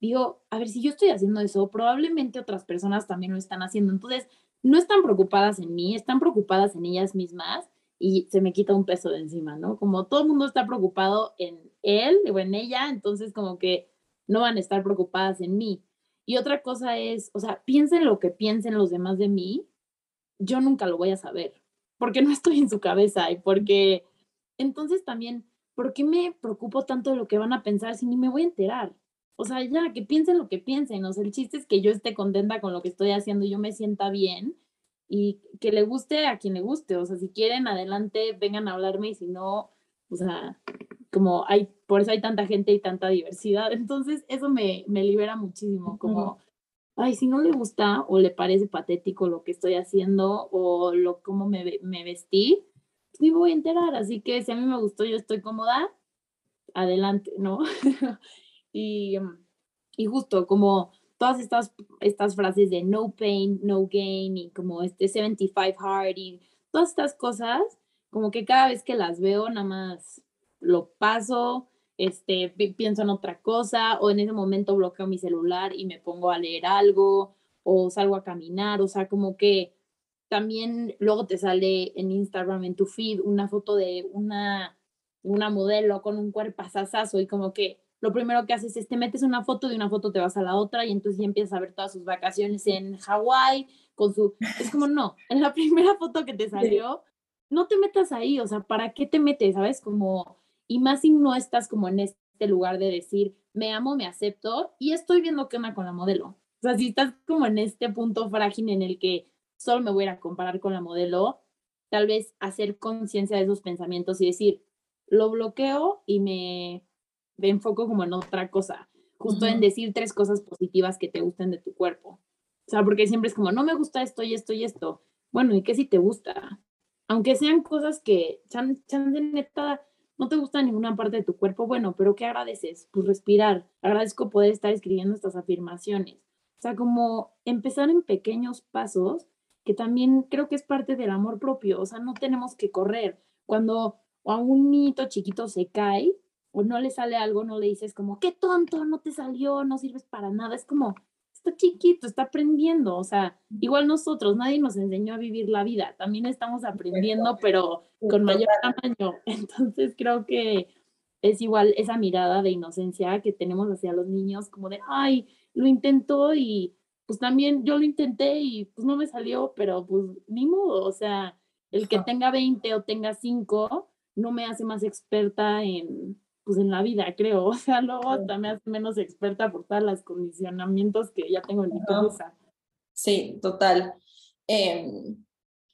digo, a ver, si yo estoy haciendo eso, probablemente otras personas también lo están haciendo. Entonces, no están preocupadas en mí, están preocupadas en ellas mismas y se me quita un peso de encima, ¿no? Como todo el mundo está preocupado en él o en ella, entonces como que no van a estar preocupadas en mí. Y otra cosa es, o sea, piensen lo que piensen los demás de mí, yo nunca lo voy a saber, porque no estoy en su cabeza y porque entonces también, ¿por qué me preocupo tanto de lo que van a pensar si ni me voy a enterar? O sea, ya, que piensen lo que piensen. O sea, el chiste es que yo esté contenta con lo que estoy haciendo, yo me sienta bien y que le guste a quien le guste. O sea, si quieren, adelante, vengan a hablarme y si no, o sea, como hay, por eso hay tanta gente y tanta diversidad. Entonces, eso me, me libera muchísimo, como ay, si no le gusta o le parece patético lo que estoy haciendo o lo cómo me, me vestí, pues ni voy a enterar. Así que si a mí me gustó, yo estoy cómoda, adelante, ¿no? y, y justo como todas estas, estas frases de no pain, no gain y como este 75 hard y todas estas cosas, como que cada vez que las veo nada más lo paso, este, pienso en otra cosa o en ese momento bloqueo mi celular y me pongo a leer algo o salgo a caminar, o sea, como que también luego te sale en Instagram, en tu feed, una foto de una, una modelo con un cuerpo asasazo y como que lo primero que haces es te metes una foto, de una foto te vas a la otra y entonces ya empiezas a ver todas sus vacaciones en Hawái con su... Es como, no, en la primera foto que te salió, no te metas ahí, o sea, ¿para qué te metes? ¿Sabes? Como, y más si no estás como en este lugar de decir, me amo, me acepto y estoy viendo qué onda con la modelo. O sea, si estás como en este punto frágil en el que solo me voy a comparar con la modelo, tal vez hacer conciencia de esos pensamientos y decir, lo bloqueo y me me enfoco como en otra cosa, justo en decir tres cosas positivas que te gusten de tu cuerpo. O sea, porque siempre es como, no me gusta esto y esto y esto. Bueno, ¿y qué si te gusta? Aunque sean cosas que, chan, chan de neta, no te gusta ninguna parte de tu cuerpo, bueno, pero ¿qué agradeces? Pues respirar. Agradezco poder estar escribiendo estas afirmaciones. O sea, como empezar en pequeños pasos, que también creo que es parte del amor propio. O sea, no tenemos que correr. Cuando a un niñito chiquito se cae, o no le sale algo, no le dices como, qué tonto, no te salió, no sirves para nada. Es como, está chiquito, está aprendiendo. O sea, igual nosotros, nadie nos enseñó a vivir la vida. También estamos aprendiendo, pero con mayor tamaño. Entonces creo que es igual esa mirada de inocencia que tenemos hacia los niños, como de, ay, lo intentó y pues también yo lo intenté y pues no me salió, pero pues ni modo. O sea, el que tenga 20 o tenga 5 no me hace más experta en pues en la vida, creo. O sea, luego también hace menos experta por todos los condicionamientos que ya tengo en mi cabeza. Sí, total. Em,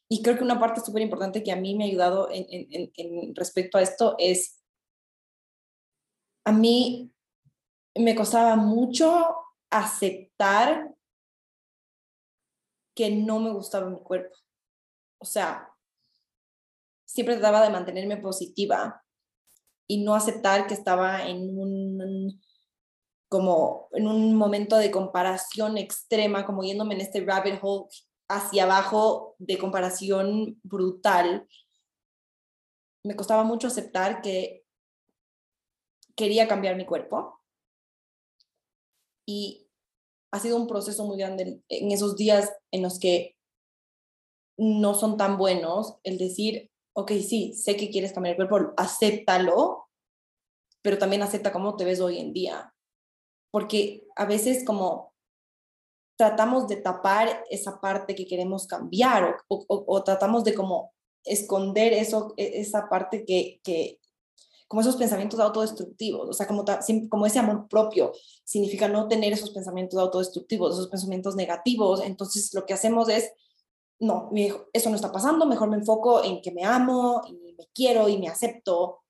y creo que una parte súper importante que a mí me ha ayudado en, en, en, respecto a esto es, a mí me costaba mucho aceptar que no me gustaba mi cuerpo. O sea, siempre trataba de mantenerme positiva, y no aceptar que estaba en un como en un momento de comparación extrema, como yéndome en este rabbit hole hacia abajo de comparación brutal, me costaba mucho aceptar que quería cambiar mi cuerpo. Y ha sido un proceso muy grande en esos días en los que no son tan buenos, el decir, ok, sí, sé que quieres cambiar el cuerpo, acéptalo, pero también acepta cómo te ves hoy en día. Porque a veces como tratamos de tapar esa parte que queremos cambiar o, tratamos de como esconder eso, e, esa parte que, que, como esos pensamientos autodestructivos, o sea, como, como ese amor propio significa no tener esos pensamientos autodestructivos, esos pensamientos negativos, entonces lo que hacemos es no, eso no está pasando, mejor me enfoco en que me amo y me quiero y me acepto.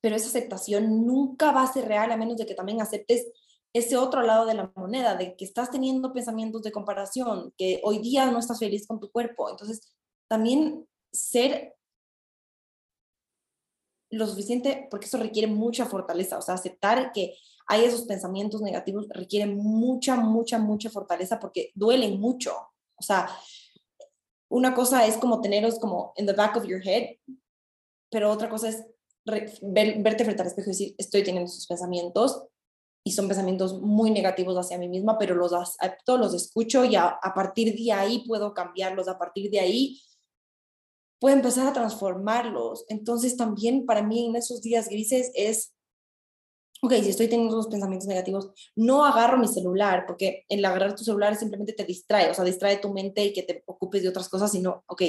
Pero esa aceptación nunca va a ser real a menos de que también aceptes ese otro lado de la moneda, de que estás teniendo pensamientos de comparación, que hoy día no estás feliz con tu cuerpo. Entonces, también ser lo suficiente, porque eso requiere mucha fortaleza, o sea, aceptar que hay esos pensamientos negativos requiere mucha, mucha, mucha fortaleza porque duelen mucho. O sea, una cosa es como tenerlos como in the back of your head, pero otra cosa es verte frente al espejo y decir, estoy teniendo esos pensamientos y son pensamientos muy negativos hacia mí misma, pero los acepto, los escucho y a, a partir de ahí puedo cambiarlos, a partir de ahí puedo empezar a transformarlos. Entonces también para mí en esos días grises es ok, si estoy teniendo unos pensamientos negativos, no agarro mi celular, porque el agarrar tu celular simplemente te distrae, o sea, distrae tu mente y que te ocupes de otras cosas, sino, ok,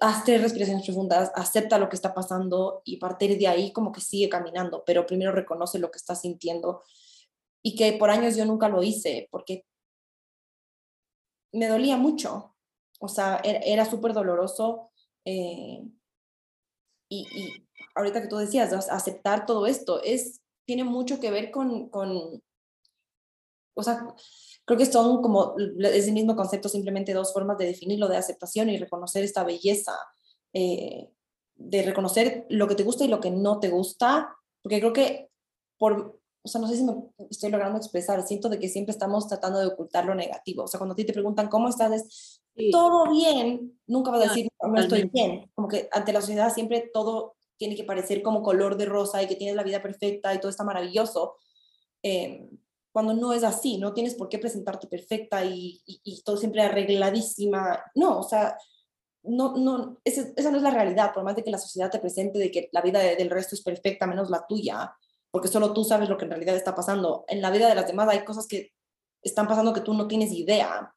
haz tres respiraciones profundas, acepta lo que está pasando y a partir de ahí como que sigue caminando, pero primero reconoce lo que estás sintiendo y que por años yo nunca lo hice porque me dolía mucho, o sea, era, súper doloroso eh, y ahorita que tú decías, aceptar todo esto, es, tiene mucho que ver con, con, o sea, creo que son como, es el mismo concepto, simplemente dos formas de definirlo, de aceptación y reconocer esta belleza, eh, de reconocer lo que te gusta y lo que no te gusta, porque creo que por, o sea, no sé si me estoy logrando expresar, siento de que siempre estamos tratando de ocultar lo negativo, o sea, cuando a ti te preguntan cómo estás, es todo bien, nunca vas a decir, no estoy bien, como que ante la sociedad siempre todo tiene que parecer como color de rosa y que tienes la vida perfecta y todo está maravilloso. Eh, cuando no es así, no tienes por qué presentarte perfecta y, todo siempre arregladísima. No, o sea, no, no, esa, no es la realidad, por más de que la sociedad te presente de que la vida del resto es perfecta menos la tuya, porque solo tú sabes lo que en realidad está pasando. En la vida de las demás hay cosas que están pasando que tú no tienes idea.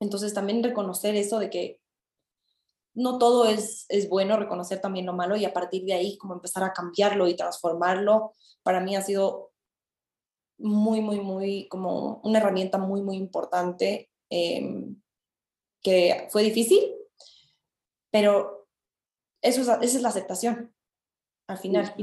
Entonces también reconocer eso de que no todo es, es bueno, reconocer también lo malo y a partir de ahí como empezar a cambiarlo y transformarlo, para mí ha sido muy, muy, muy, como una herramienta muy, muy importante em, que fue difícil, pero eso es, esa es la aceptación al final.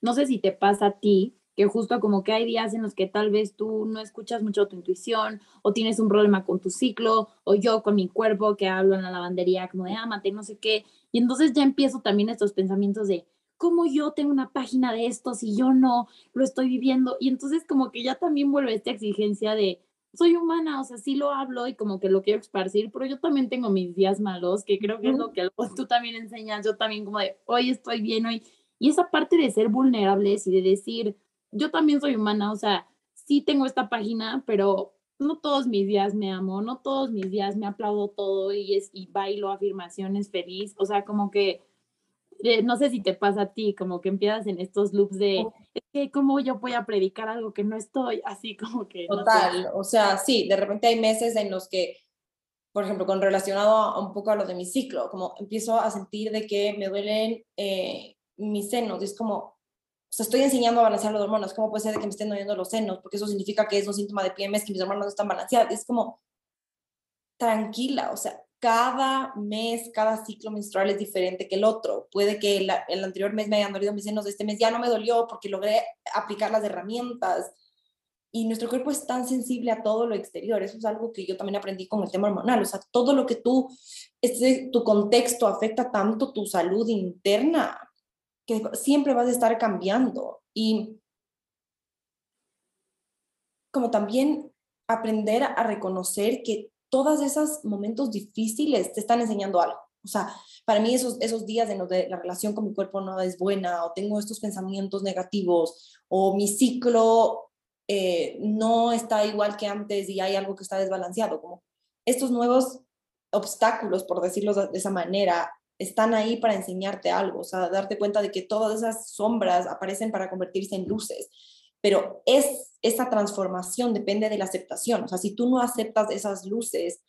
No sé si te pasa a ti, que justo como que hay días en los que tal vez tú no escuchas mucho tu intuición o tienes un problema con tu ciclo o yo con mi cuerpo que hablo en la lavandería como de ámate, no sé qué. Y entonces ya empiezo también estos pensamientos de cómo yo tengo una página de esto si yo no lo estoy viviendo. Y entonces como que ya también vuelve esta exigencia de soy humana, o sea, sí lo hablo y como que lo quiero esparcir, pero yo también tengo mis días malos, que creo que es lo que tú también enseñas, yo también como de hoy estoy bien, hoy. Y esa parte de ser vulnerables y de decir, yo también soy humana, o sea, sí tengo esta página, pero no todos mis días me amo, no todos mis días me aplaudo todo y, es, y bailo afirmaciones feliz, o sea, como que, eh, no sé si te pasa a ti, como que empiezas en estos loops de, es que cómo yo voy a predicar algo que no estoy, así como que... Total, o sea, sí, de repente hay meses en los que, por ejemplo, con relacionado a un poco a lo de mi ciclo, como empiezo a sentir de que me duelen eh, mis senos, y es como, o sea, estoy enseñando a balancear los hormonas, ¿cómo puede ser de que me estén doliendo los senos? Porque eso significa que es un síntoma de PMS, que mis hormonas no están balanceadas. Es como, tranquila, o sea, cada mes, cada ciclo menstrual es diferente que el otro. Puede que el, anterior mes me hayan dolido mis senos, este mes ya no me dolió porque logré aplicar las herramientas. Y nuestro cuerpo es tan sensible a todo lo exterior. Eso es algo que yo también aprendí con el tema hormonal. O sea, todo lo que tú, este, tu contexto afecta tanto tu salud interna que siempre vas a estar cambiando y como también aprender a reconocer que todos esos momentos difíciles te están enseñando algo. O sea, para mí esos, esos días en los de la relación con mi cuerpo no es buena, o tengo estos pensamientos negativos, o mi ciclo eh, no está igual que antes y hay algo que está desbalanceado, como estos nuevos obstáculos, por decirlo de esa manera, están ahí para enseñarte algo, o sea, darte cuenta de que todas esas sombras aparecen para convertirse en luces, pero es esa transformación depende de la aceptación, o sea, si tú no aceptas esas luces,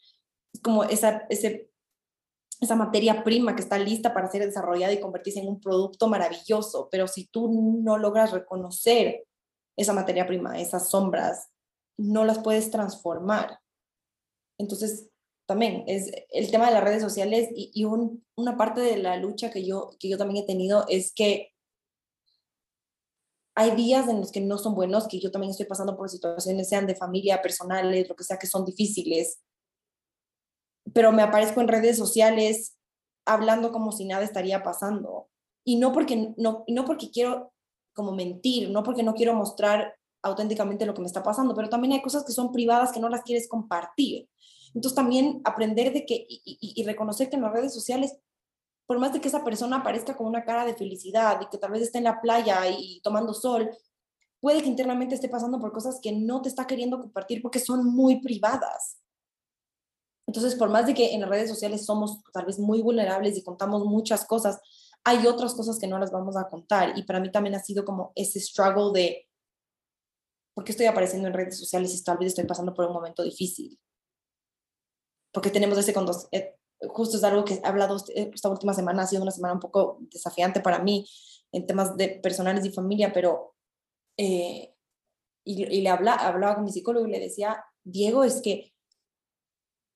es como esa, esa materia prima que está lista para ser desarrollada y convertirse en un producto maravilloso, pero si tú no logras reconocer esa materia prima, esas sombras, no las puedes transformar. Entonces, también es el tema de las redes sociales y, un, una parte de la lucha que yo, que yo también he tenido es que hay días en los que no son buenos, que yo también estoy pasando por situaciones, sean de familia, personales, lo que sea, que son difíciles, pero me aparezco en redes sociales hablando como si nada estaría pasando. Y no porque, no, no porque quiero como mentir, no porque no quiero mostrar auténticamente lo que me está pasando, pero también hay cosas que son privadas que no las quieres compartir. Entonces también aprender de que y, reconocer que en las redes sociales, por más de que esa persona aparezca con una cara de felicidad y que tal vez esté en la playa y, tomando sol, puede que internamente esté pasando por cosas que no te está queriendo compartir porque son muy privadas. Entonces, por más de que en las redes sociales somos tal vez muy vulnerables y contamos muchas cosas, hay otras cosas que no las vamos a contar. Y para mí también ha sido como ese struggle de, ¿por qué estoy apareciendo en redes sociales y tal vez estoy pasando por un momento difícil? Porque tenemos ese condos, eh, justo es algo que he hablado este, esta última semana, ha sido una semana un poco desafiante para mí en temas de personales y familia, pero, eh, y, le habla, hablaba con mi psicólogo y le decía, Diego, es que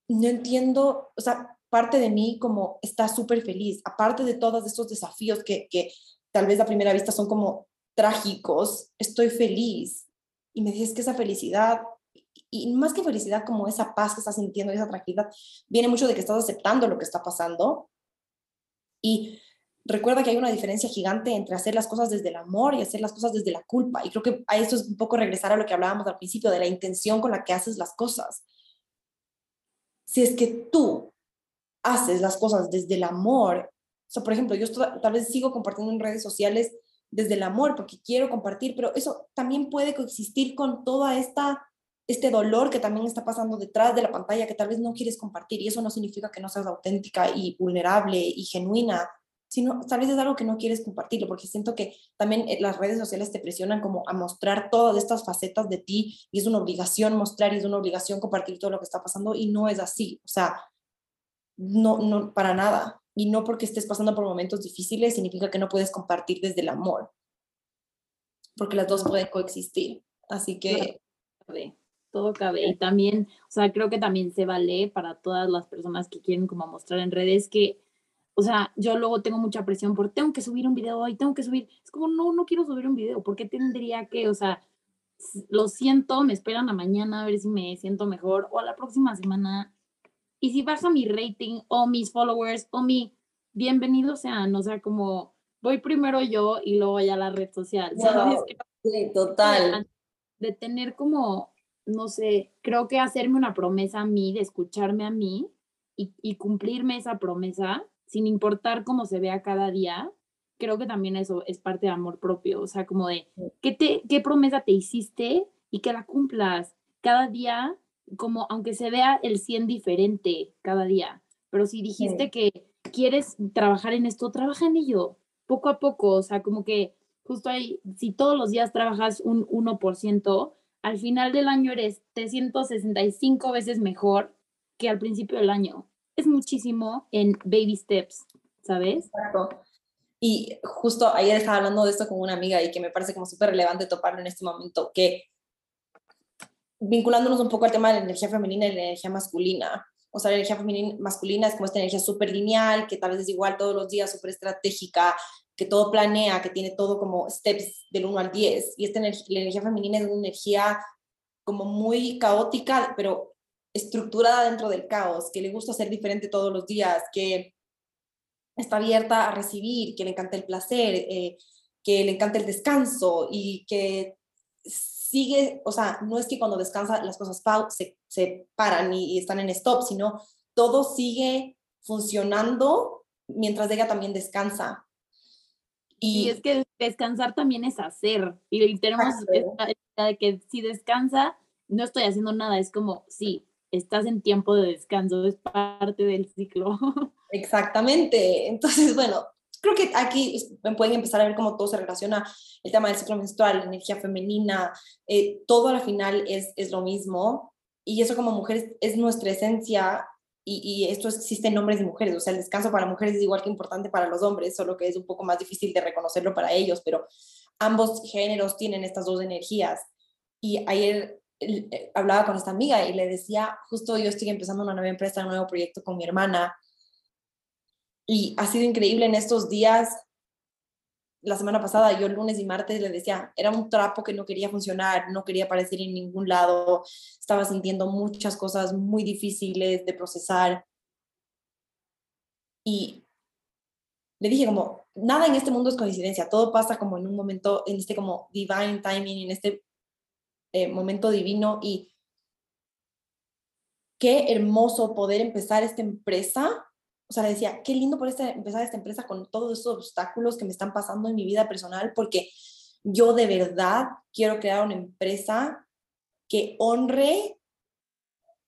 no entiendo, o sea, parte de mí como está súper feliz, aparte de todos estos desafíos que, que tal vez a primera vista son como trágicos, estoy feliz. Y me dices que esa felicidad y más que felicidad, como esa paz que estás sintiendo, esa tranquilidad, viene mucho de que estás aceptando lo que está pasando. Y recuerda que hay una diferencia gigante entre hacer las cosas desde el amor y hacer las cosas desde la culpa. Y creo que a esto es un poco regresar a lo que hablábamos al principio, de la intención con la que haces las cosas. Si es que tú haces las cosas desde el amor, o sea, por ejemplo, yo tal vez sigo compartiendo en redes sociales desde el amor porque quiero compartir, pero eso también puede coexistir con toda esta este dolor que también está pasando detrás de la pantalla que tal vez no quieres compartir y eso no significa que no seas auténtica y vulnerable y genuina, sino tal vez es algo que no quieres compartirlo porque siento que también eh, las redes sociales te presionan como a mostrar todas estas facetas de ti y es una obligación mostrar y es una obligación compartir todo lo que está pasando y no es así, o sea, no, no, para nada. Y no porque estés pasando por momentos difíciles significa que no puedes compartir desde el amor, porque las dos pueden coexistir. Así que todo cabe. Y también, o sea, creo que también se vale para todas las personas que quieren como mostrar en redes que, o sea, yo luego tengo mucha presión por tengo que subir un video hoy, tengo que subir. Es como, no, no quiero subir un video, ¿por qué tendría que, o sea, lo siento, me esperan a mañana a ver si me siento mejor o a la próxima semana. Y si baja mi rating o mis followers o mi bienvenido sean, o sea, como voy primero yo y luego ya la red social. Sí, total. De tener como no sé, creo que hacerme una promesa a mí, de escucharme a mí y, cumplirme esa promesa, sin importar cómo se vea cada día, creo que también eso es parte de amor propio, o sea, como de, ¿qué, te, qué promesa te hiciste y que la cumplas cada día, como aunque se vea el 100 diferente cada día, pero si dijiste que quieres trabajar en esto, trabaja en ello, poco a poco, o sea, como que justo ahí, si todos los días trabajas un 1%, al final del año eres 365 veces mejor que al principio del año. Es muchísimo en baby steps, ¿sabes? Exacto. Y justo ayer estaba hablando de esto con una amiga y que me parece como súper relevante toparlo en este momento, que vinculándonos un poco al tema de la energía femenina y la energía masculina. O sea, la energía femenina, masculina es como esta energía súper lineal, que tal vez es igual todos los días, súper estratégica, que todo planea, que tiene todo como steps del 1 al 10. Y esta energía, la energía femenina es una energía como muy caótica, pero estructurada dentro del caos, que le gusta ser diferente todos los días, que está abierta a recibir, que le encanta el placer, eh, que le encanta el descanso y que sigue, o sea, no es que cuando descansa las cosas se, se paran y, y están en stop, sino todo sigue funcionando mientras ella también descansa. Y, es que descansar también es hacer. Y tenemos esta idea de que si descansa, no estoy haciendo nada. Es como, sí, estás en tiempo de descanso, es parte del ciclo. Exactamente. Entonces, bueno, creo que aquí pueden empezar a ver cómo todo se relaciona, el tema del ciclo menstrual, energía femenina, eh, todo al final es, es lo mismo. Y eso como mujeres es nuestra esencia y, esto existe en hombres y mujeres, o sea, el descanso para mujeres es igual que importante para los hombres, solo que es un poco más difícil de reconocerlo para ellos, pero ambos géneros tienen estas dos energías. Y ayer eh, hablaba con esta amiga y le decía, justo yo estoy empezando una nueva empresa, un nuevo proyecto con mi hermana, y ha sido increíble en estos días la semana pasada, yo lunes y martes le decía, era un trapo que no quería funcionar, no quería aparecer en ningún lado, estaba sintiendo muchas cosas muy difíciles de procesar. Y le dije como, nada en este mundo es coincidencia, todo pasa como en un momento, en este como divine timing, en este eh, momento divino y qué hermoso poder empezar esta empresa o sea, le decía, qué lindo por esta, empezar esta empresa con todos esos obstáculos que me están pasando en mi vida personal, porque yo de verdad quiero crear una empresa que honre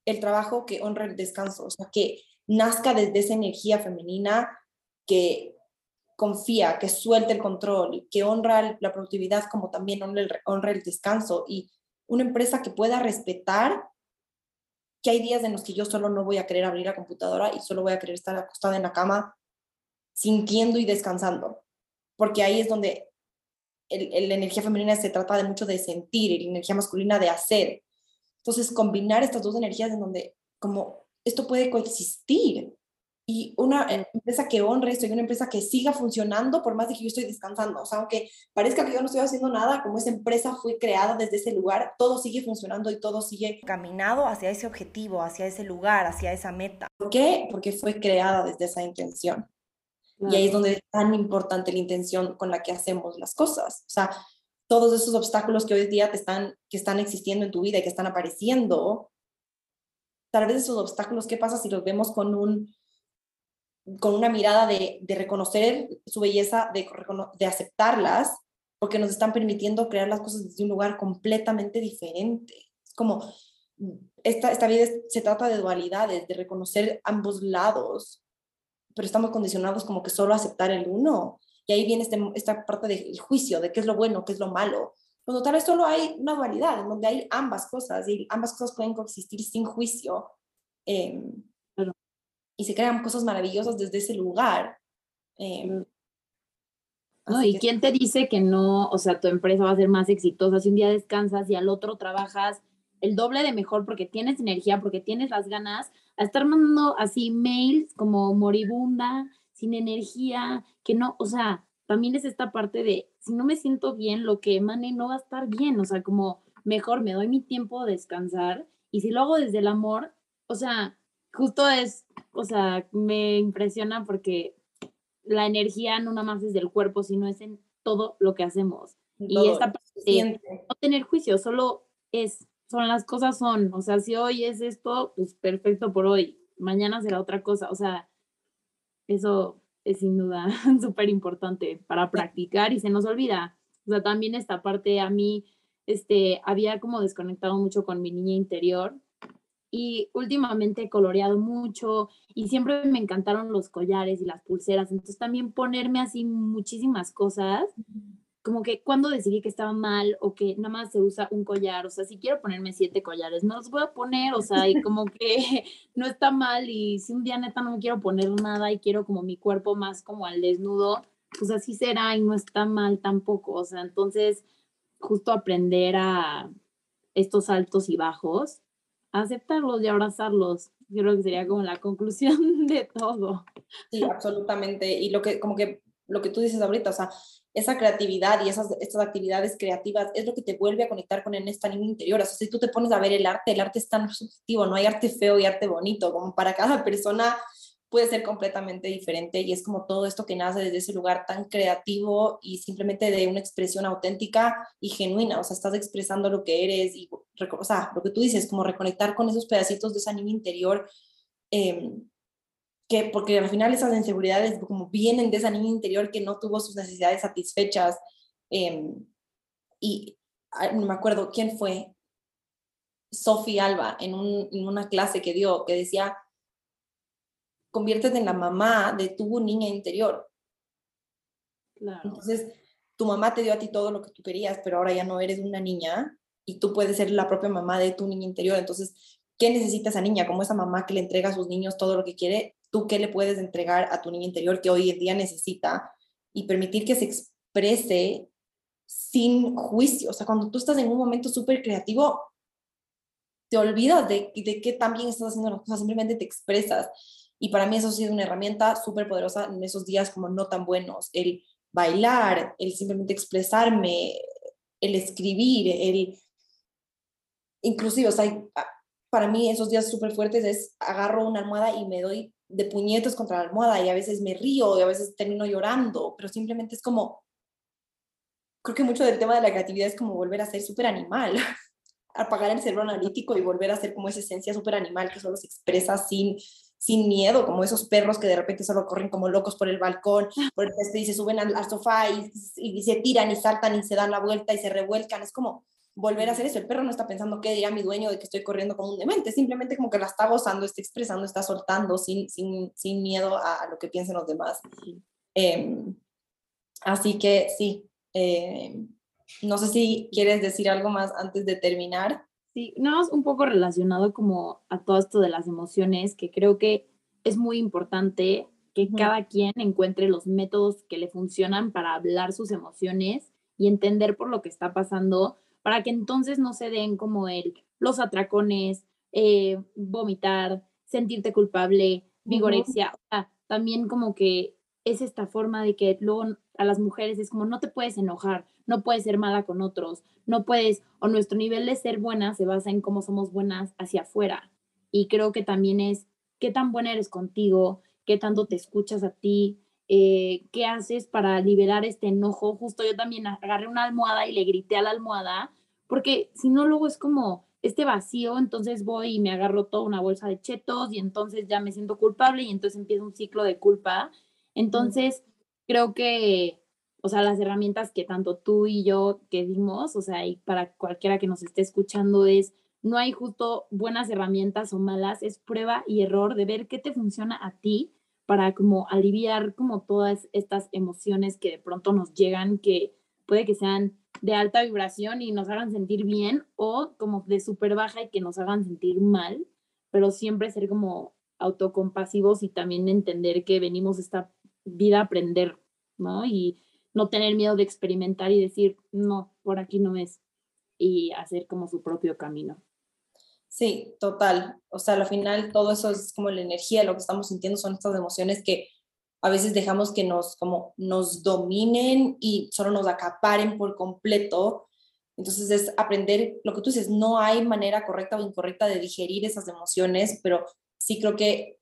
el trabajo, que honre el descanso, o sea, que nazca desde esa energía femenina que confía, que suelte el control, que honra la productividad como también honra el, honra el descanso y una empresa que pueda respetar que hay días en los que yo solo no voy a querer abrir la computadora y solo voy a querer estar acostada en la cama sintiendo y descansando, porque ahí es donde la energía femenina se trata de mucho de sentir y la energía masculina de hacer. Entonces, combinar estas dos energías en donde como esto puede coexistir y una eh, empresa que honre esto y una empresa que siga funcionando por más de que yo estoy descansando. O sea, aunque parezca que yo no estoy haciendo nada, como esa empresa fue creada desde ese lugar, todo sigue funcionando y todo sigue caminado hacia ese objetivo, hacia ese lugar, hacia esa meta. ¿Por qué? Porque fue creada desde esa intención. Y ahí es donde es tan importante la intención con la que hacemos las cosas. O sea, todos esos obstáculos que hoy día te están, que están existiendo en tu vida y que están apareciendo, tal vez esos obstáculos, ¿qué pasa si los vemos con un con una mirada de, reconocer su belleza, de, de aceptarlas, porque nos están permitiendo crear las cosas desde un lugar completamente diferente. Es como, esta, esta vida se trata de dualidades, de reconocer ambos lados, pero estamos condicionados como que solo aceptar el uno. Y ahí viene este, esta parte del juicio, de qué es lo bueno, qué es lo malo. Cuando tal vez solo hay una dualidad, en donde hay ambas cosas, y ambas cosas pueden coexistir sin juicio. Eh, y se crean cosas maravillosas desde ese lugar. Em, no, ¿y quién te dice que no, o sea, tu empresa va a ser más exitosa si un día descansas y al otro trabajas el doble de mejor porque tienes energía, porque tienes las ganas, a estar mandando así mails como moribunda, sin energía, que no, o sea, también es esta parte de, si no me siento bien, lo que emane no va a estar bien, o sea, como mejor me doy mi tiempo de descansar y si lo hago desde el amor, o sea, justo es, o sea, me impresiona porque la energía no nada más es del cuerpo, sino es en todo lo que hacemos. y esta parte no tener juicio, solo es, son las cosas son, o sea, si hoy es esto, pues perfecto por hoy, mañana será otra cosa, o sea, eso es sin duda súper importante para practicar y se nos olvida. O sea, también esta parte a mí, este, había como desconectado mucho con mi niña interior y últimamente he coloreado mucho y siempre me encantaron los collares y las pulseras, entonces también ponerme así muchísimas cosas, como que cuando decidí que estaba mal o que nada más se usa un collar, o sea, si quiero ponerme siete collares, no los voy a poner, o sea, y como que no está mal y si un día neta no me quiero poner nada y quiero como mi cuerpo más como al desnudo, pues así será y no está mal tampoco, o sea, entonces justo aprender a estos altos y bajos aceptarlos y abrazarlos. Yo creo que sería como la conclusión de todo. Sí, absolutamente. Y lo que, como que, lo que tú dices ahorita, o sea, esa creatividad y esas estas actividades creativas es lo que te vuelve a conectar con esta niña interior. O sea, si tú te pones a ver el arte, el arte es tan subjetivo, no hay arte feo y arte bonito, como para cada persona puede ser completamente diferente y es como todo esto que nace desde ese lugar tan creativo y simplemente de una expresión auténtica y genuina, o sea, estás expresando lo que eres y, o sea, lo que tú dices, como reconectar con esos pedacitos de esa niña interior, em, que porque al final esas inseguridades como vienen de esa niña interior que no tuvo sus necesidades satisfechas em, y me acuerdo quién fue, Sophie Alba, en, un, en una clase que dio, que decía, conviértete en la mamá de tu niña interior. Entonces, tu mamá te dio a ti todo lo que tú querías, pero ahora ya no eres una niña y tú puedes ser la propia mamá de tu niña interior. Entonces, ¿qué necesita esa niña? Como esa mamá que le entrega a sus niños todo lo que quiere, ¿tú qué le puedes entregar a tu niña interior que hoy en día necesita? Y permitir que se exprese sin juicio. O sea, cuando tú estás en un momento súper creativo, te olvidas de, de qué tan bien estás haciendo las cosas, simplemente te expresas. Y para mí eso ha sido una herramienta súper poderosa en esos días como no tan buenos. El bailar, el simplemente expresarme, el escribir, el... Inclusive, o sea, para mí esos días súper fuertes es agarro una almohada y me doy de puñetos contra la almohada y a veces me río y a veces termino llorando, pero simplemente es como, creo que mucho del tema de la creatividad es como volver a ser súper animal, apagar el cerebro analítico y volver a ser como esa esencia súper animal que solo se expresa sin, sin miedo, como esos perros que de repente solo corren como locos por el balcón, por el y se suben al, sofá y, se tiran y saltan y se dan la vuelta y se revuelcan. Es como volver a hacer eso. El perro no está pensando qué dirá mi dueño de que estoy corriendo como un demente, simplemente como que la está gozando, está expresando, está soltando sin, sin, sin miedo a, lo que piensen los demás. Em, así que sí, em, no sé si quieres decir algo más antes de terminar. Sí, no, es un poco relacionado como a todo esto de las emociones, que creo que es muy importante que cada quien encuentre los métodos que le funcionan para hablar sus emociones y entender por lo que está pasando, para que entonces no se den como el, los atracones, eh, vomitar, sentirte culpable, vigorexia, o sea, también como que es esta forma de que luego a las mujeres es como no te puedes enojar, no puedes ser mala con otros, no puedes, o nuestro nivel de ser buena se basa en cómo somos buenas hacia afuera. Y creo que también es qué tan buena eres contigo, qué tanto te escuchas a ti, eh, qué haces para liberar este enojo. Justo yo también agarré una almohada y le grité a la almohada, porque si no, luego es como este vacío, entonces voy y me agarro toda una bolsa de chetos y entonces ya me siento culpable y entonces empieza un ciclo de culpa. Entonces, creo que, o sea, las herramientas que tanto tú y yo que dimos, o sea, y para cualquiera que nos esté escuchando es, no hay justo buenas herramientas o malas, es prueba y error de ver qué te funciona a ti para como aliviar como todas estas emociones que de pronto nos llegan, que puede que sean de alta vibración y nos hagan sentir bien o como de súper baja y que nos hagan sentir mal, pero siempre ser como autocompasivos y también entender que venimos esta vida aprender, ¿no? Y no tener miedo de experimentar y decir, no, por aquí no es, y hacer como su propio camino. Sí, total. O sea, al final todo eso es como la energía, lo que estamos sintiendo son estas emociones que a veces dejamos que nos como nos dominen y solo nos acaparen por completo. Entonces es aprender lo que tú dices, no hay manera correcta o incorrecta de digerir esas emociones, pero sí creo que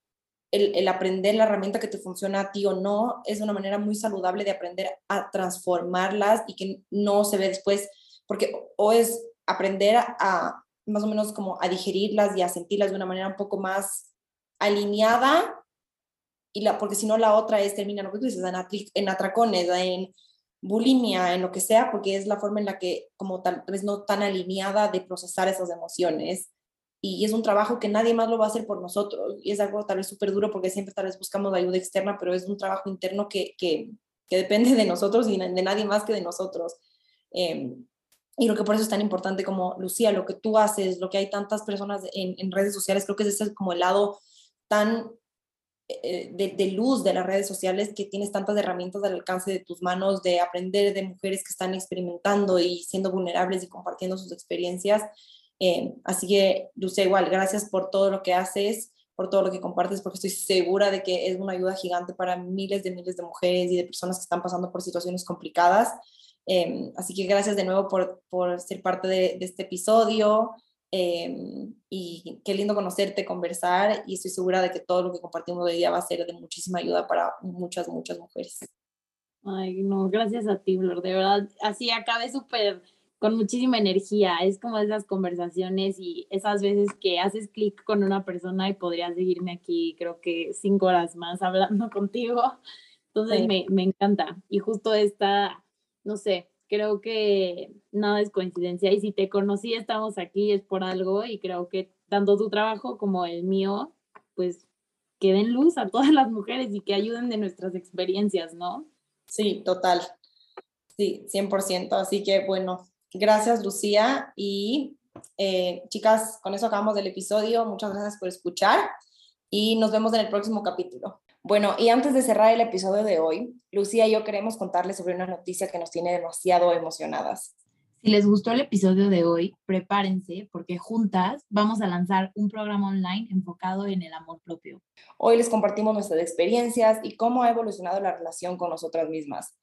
el, aprender la herramienta que te funciona a ti o no es una manera muy saludable de aprender a transformarlas y que no se ve después, porque o es aprender a, más o menos como a digerirlas y a sentirlas de una manera un poco más alineada, y la, porque si no la otra es termina lo que en atracones, en bulimia, en lo que sea, porque es la forma en la que como tal vez no tan alineada de procesar esas emociones y es un trabajo que nadie más lo va a hacer por nosotros y es algo tal vez súper duro porque siempre tal vez buscamos ayuda externa, pero es un trabajo interno que, que, que depende de nosotros y de nadie más que de nosotros. Em, y lo que por eso es tan importante como Lucía, lo que tú haces, lo que hay tantas personas en, redes sociales, creo que ese es como el lado tan eh, de, luz de las redes sociales que tienes tantas herramientas al alcance de tus manos, de aprender de mujeres que están experimentando y siendo vulnerables y compartiendo sus experiencias. Eh, así que, Lucía, igual, gracias por todo lo que haces, por todo lo que compartes, porque estoy segura de que es una ayuda gigante para miles de miles de mujeres y de personas que están pasando por situaciones complicadas. Eh, así que gracias de nuevo por, por ser parte de, de este episodio. Eh, y qué lindo conocerte, conversar y estoy segura de que todo lo que compartimos hoy día va a ser de muchísima ayuda para muchas, muchas mujeres. Ay, no, gracias a ti, Flor, de verdad, así acabé súper con muchísima energía. Es como esas conversaciones y esas veces que haces clic con una persona y podrías seguirme aquí, creo que cinco horas más hablando contigo. Entonces me, me encanta. Y justo esta, no sé, creo que nada es coincidencia. Y si te conocí, estamos aquí, es por algo. Y creo que tanto tu trabajo como el mío, pues que den luz a todas las mujeres y que ayuden de nuestras experiencias, ¿no? Sí, total. Sí, 100%. Así que bueno, Gracias, Lucía. Y eh, chicas, con eso acabamos del episodio. Muchas gracias por escuchar y nos vemos en el próximo capítulo. Bueno, y antes de cerrar el episodio de hoy, Lucía y yo queremos contarles sobre una noticia que nos tiene demasiado emocionadas. Si les gustó el episodio de hoy, prepárense porque juntas vamos a lanzar un programa online enfocado en el amor propio. Hoy les compartimos nuestras experiencias y cómo ha evolucionado la relación con nosotras mismas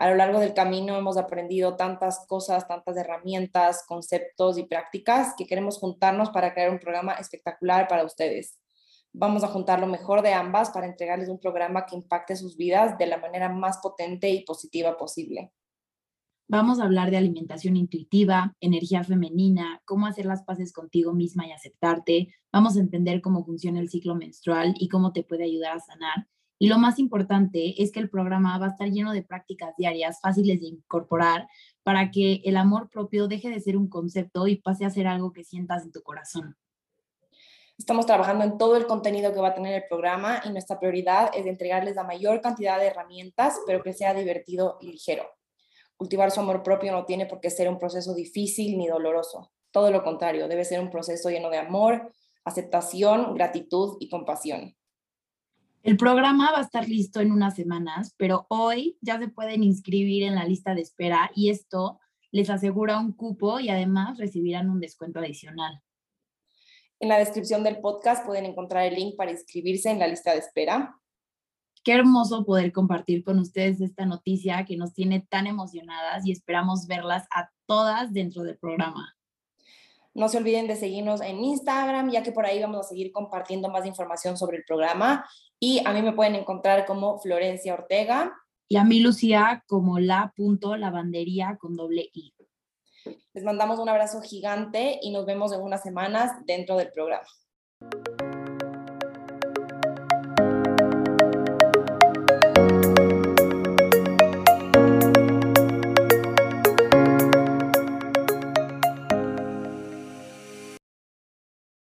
a lo largo del camino hemos aprendido tantas cosas, tantas herramientas, conceptos y prácticas que queremos juntarnos para crear un programa espectacular para ustedes. Vamos a juntar lo mejor de ambas para entregarles un programa que impacte sus vidas de la manera más potente y positiva posible. Vamos a hablar de alimentación intuitiva, energía femenina, cómo hacer las paces contigo misma y aceptarte. Vamos a entender cómo funciona el ciclo menstrual y cómo te puede ayudar a sanar. Y lo más importante es que el programa va a estar lleno de prácticas diarias fáciles de incorporar para que el amor propio deje de ser un concepto y pase a ser algo que sientas en tu corazón. Estamos trabajando en todo el contenido que va a tener el programa y nuestra prioridad es entregarles la mayor cantidad de herramientas, pero que sea divertido y ligero. Cultivar su amor propio no tiene por qué ser un proceso difícil ni doloroso. Todo lo contrario, debe ser un proceso lleno de amor, aceptación, gratitud y compasión. El programa va a estar listo en unas semanas, pero hoy ya se pueden inscribir en la lista de espera y esto les asegura un cupo y además recibirán un descuento adicional. En la descripción del podcast pueden encontrar el link para inscribirse en la lista de espera. Qué hermoso poder compartir con ustedes esta noticia que nos tiene tan emocionadas y esperamos verlas a todas dentro del programa. No se olviden de seguirnos en Instagram, ya que por ahí vamos a seguir compartiendo más información sobre el programa. Y a mí me pueden encontrar como Florencia Ortega. Y a mí, Lucía, como la punto lavandería con doble I. Les mandamos un abrazo gigante y nos vemos en unas semanas dentro del programa.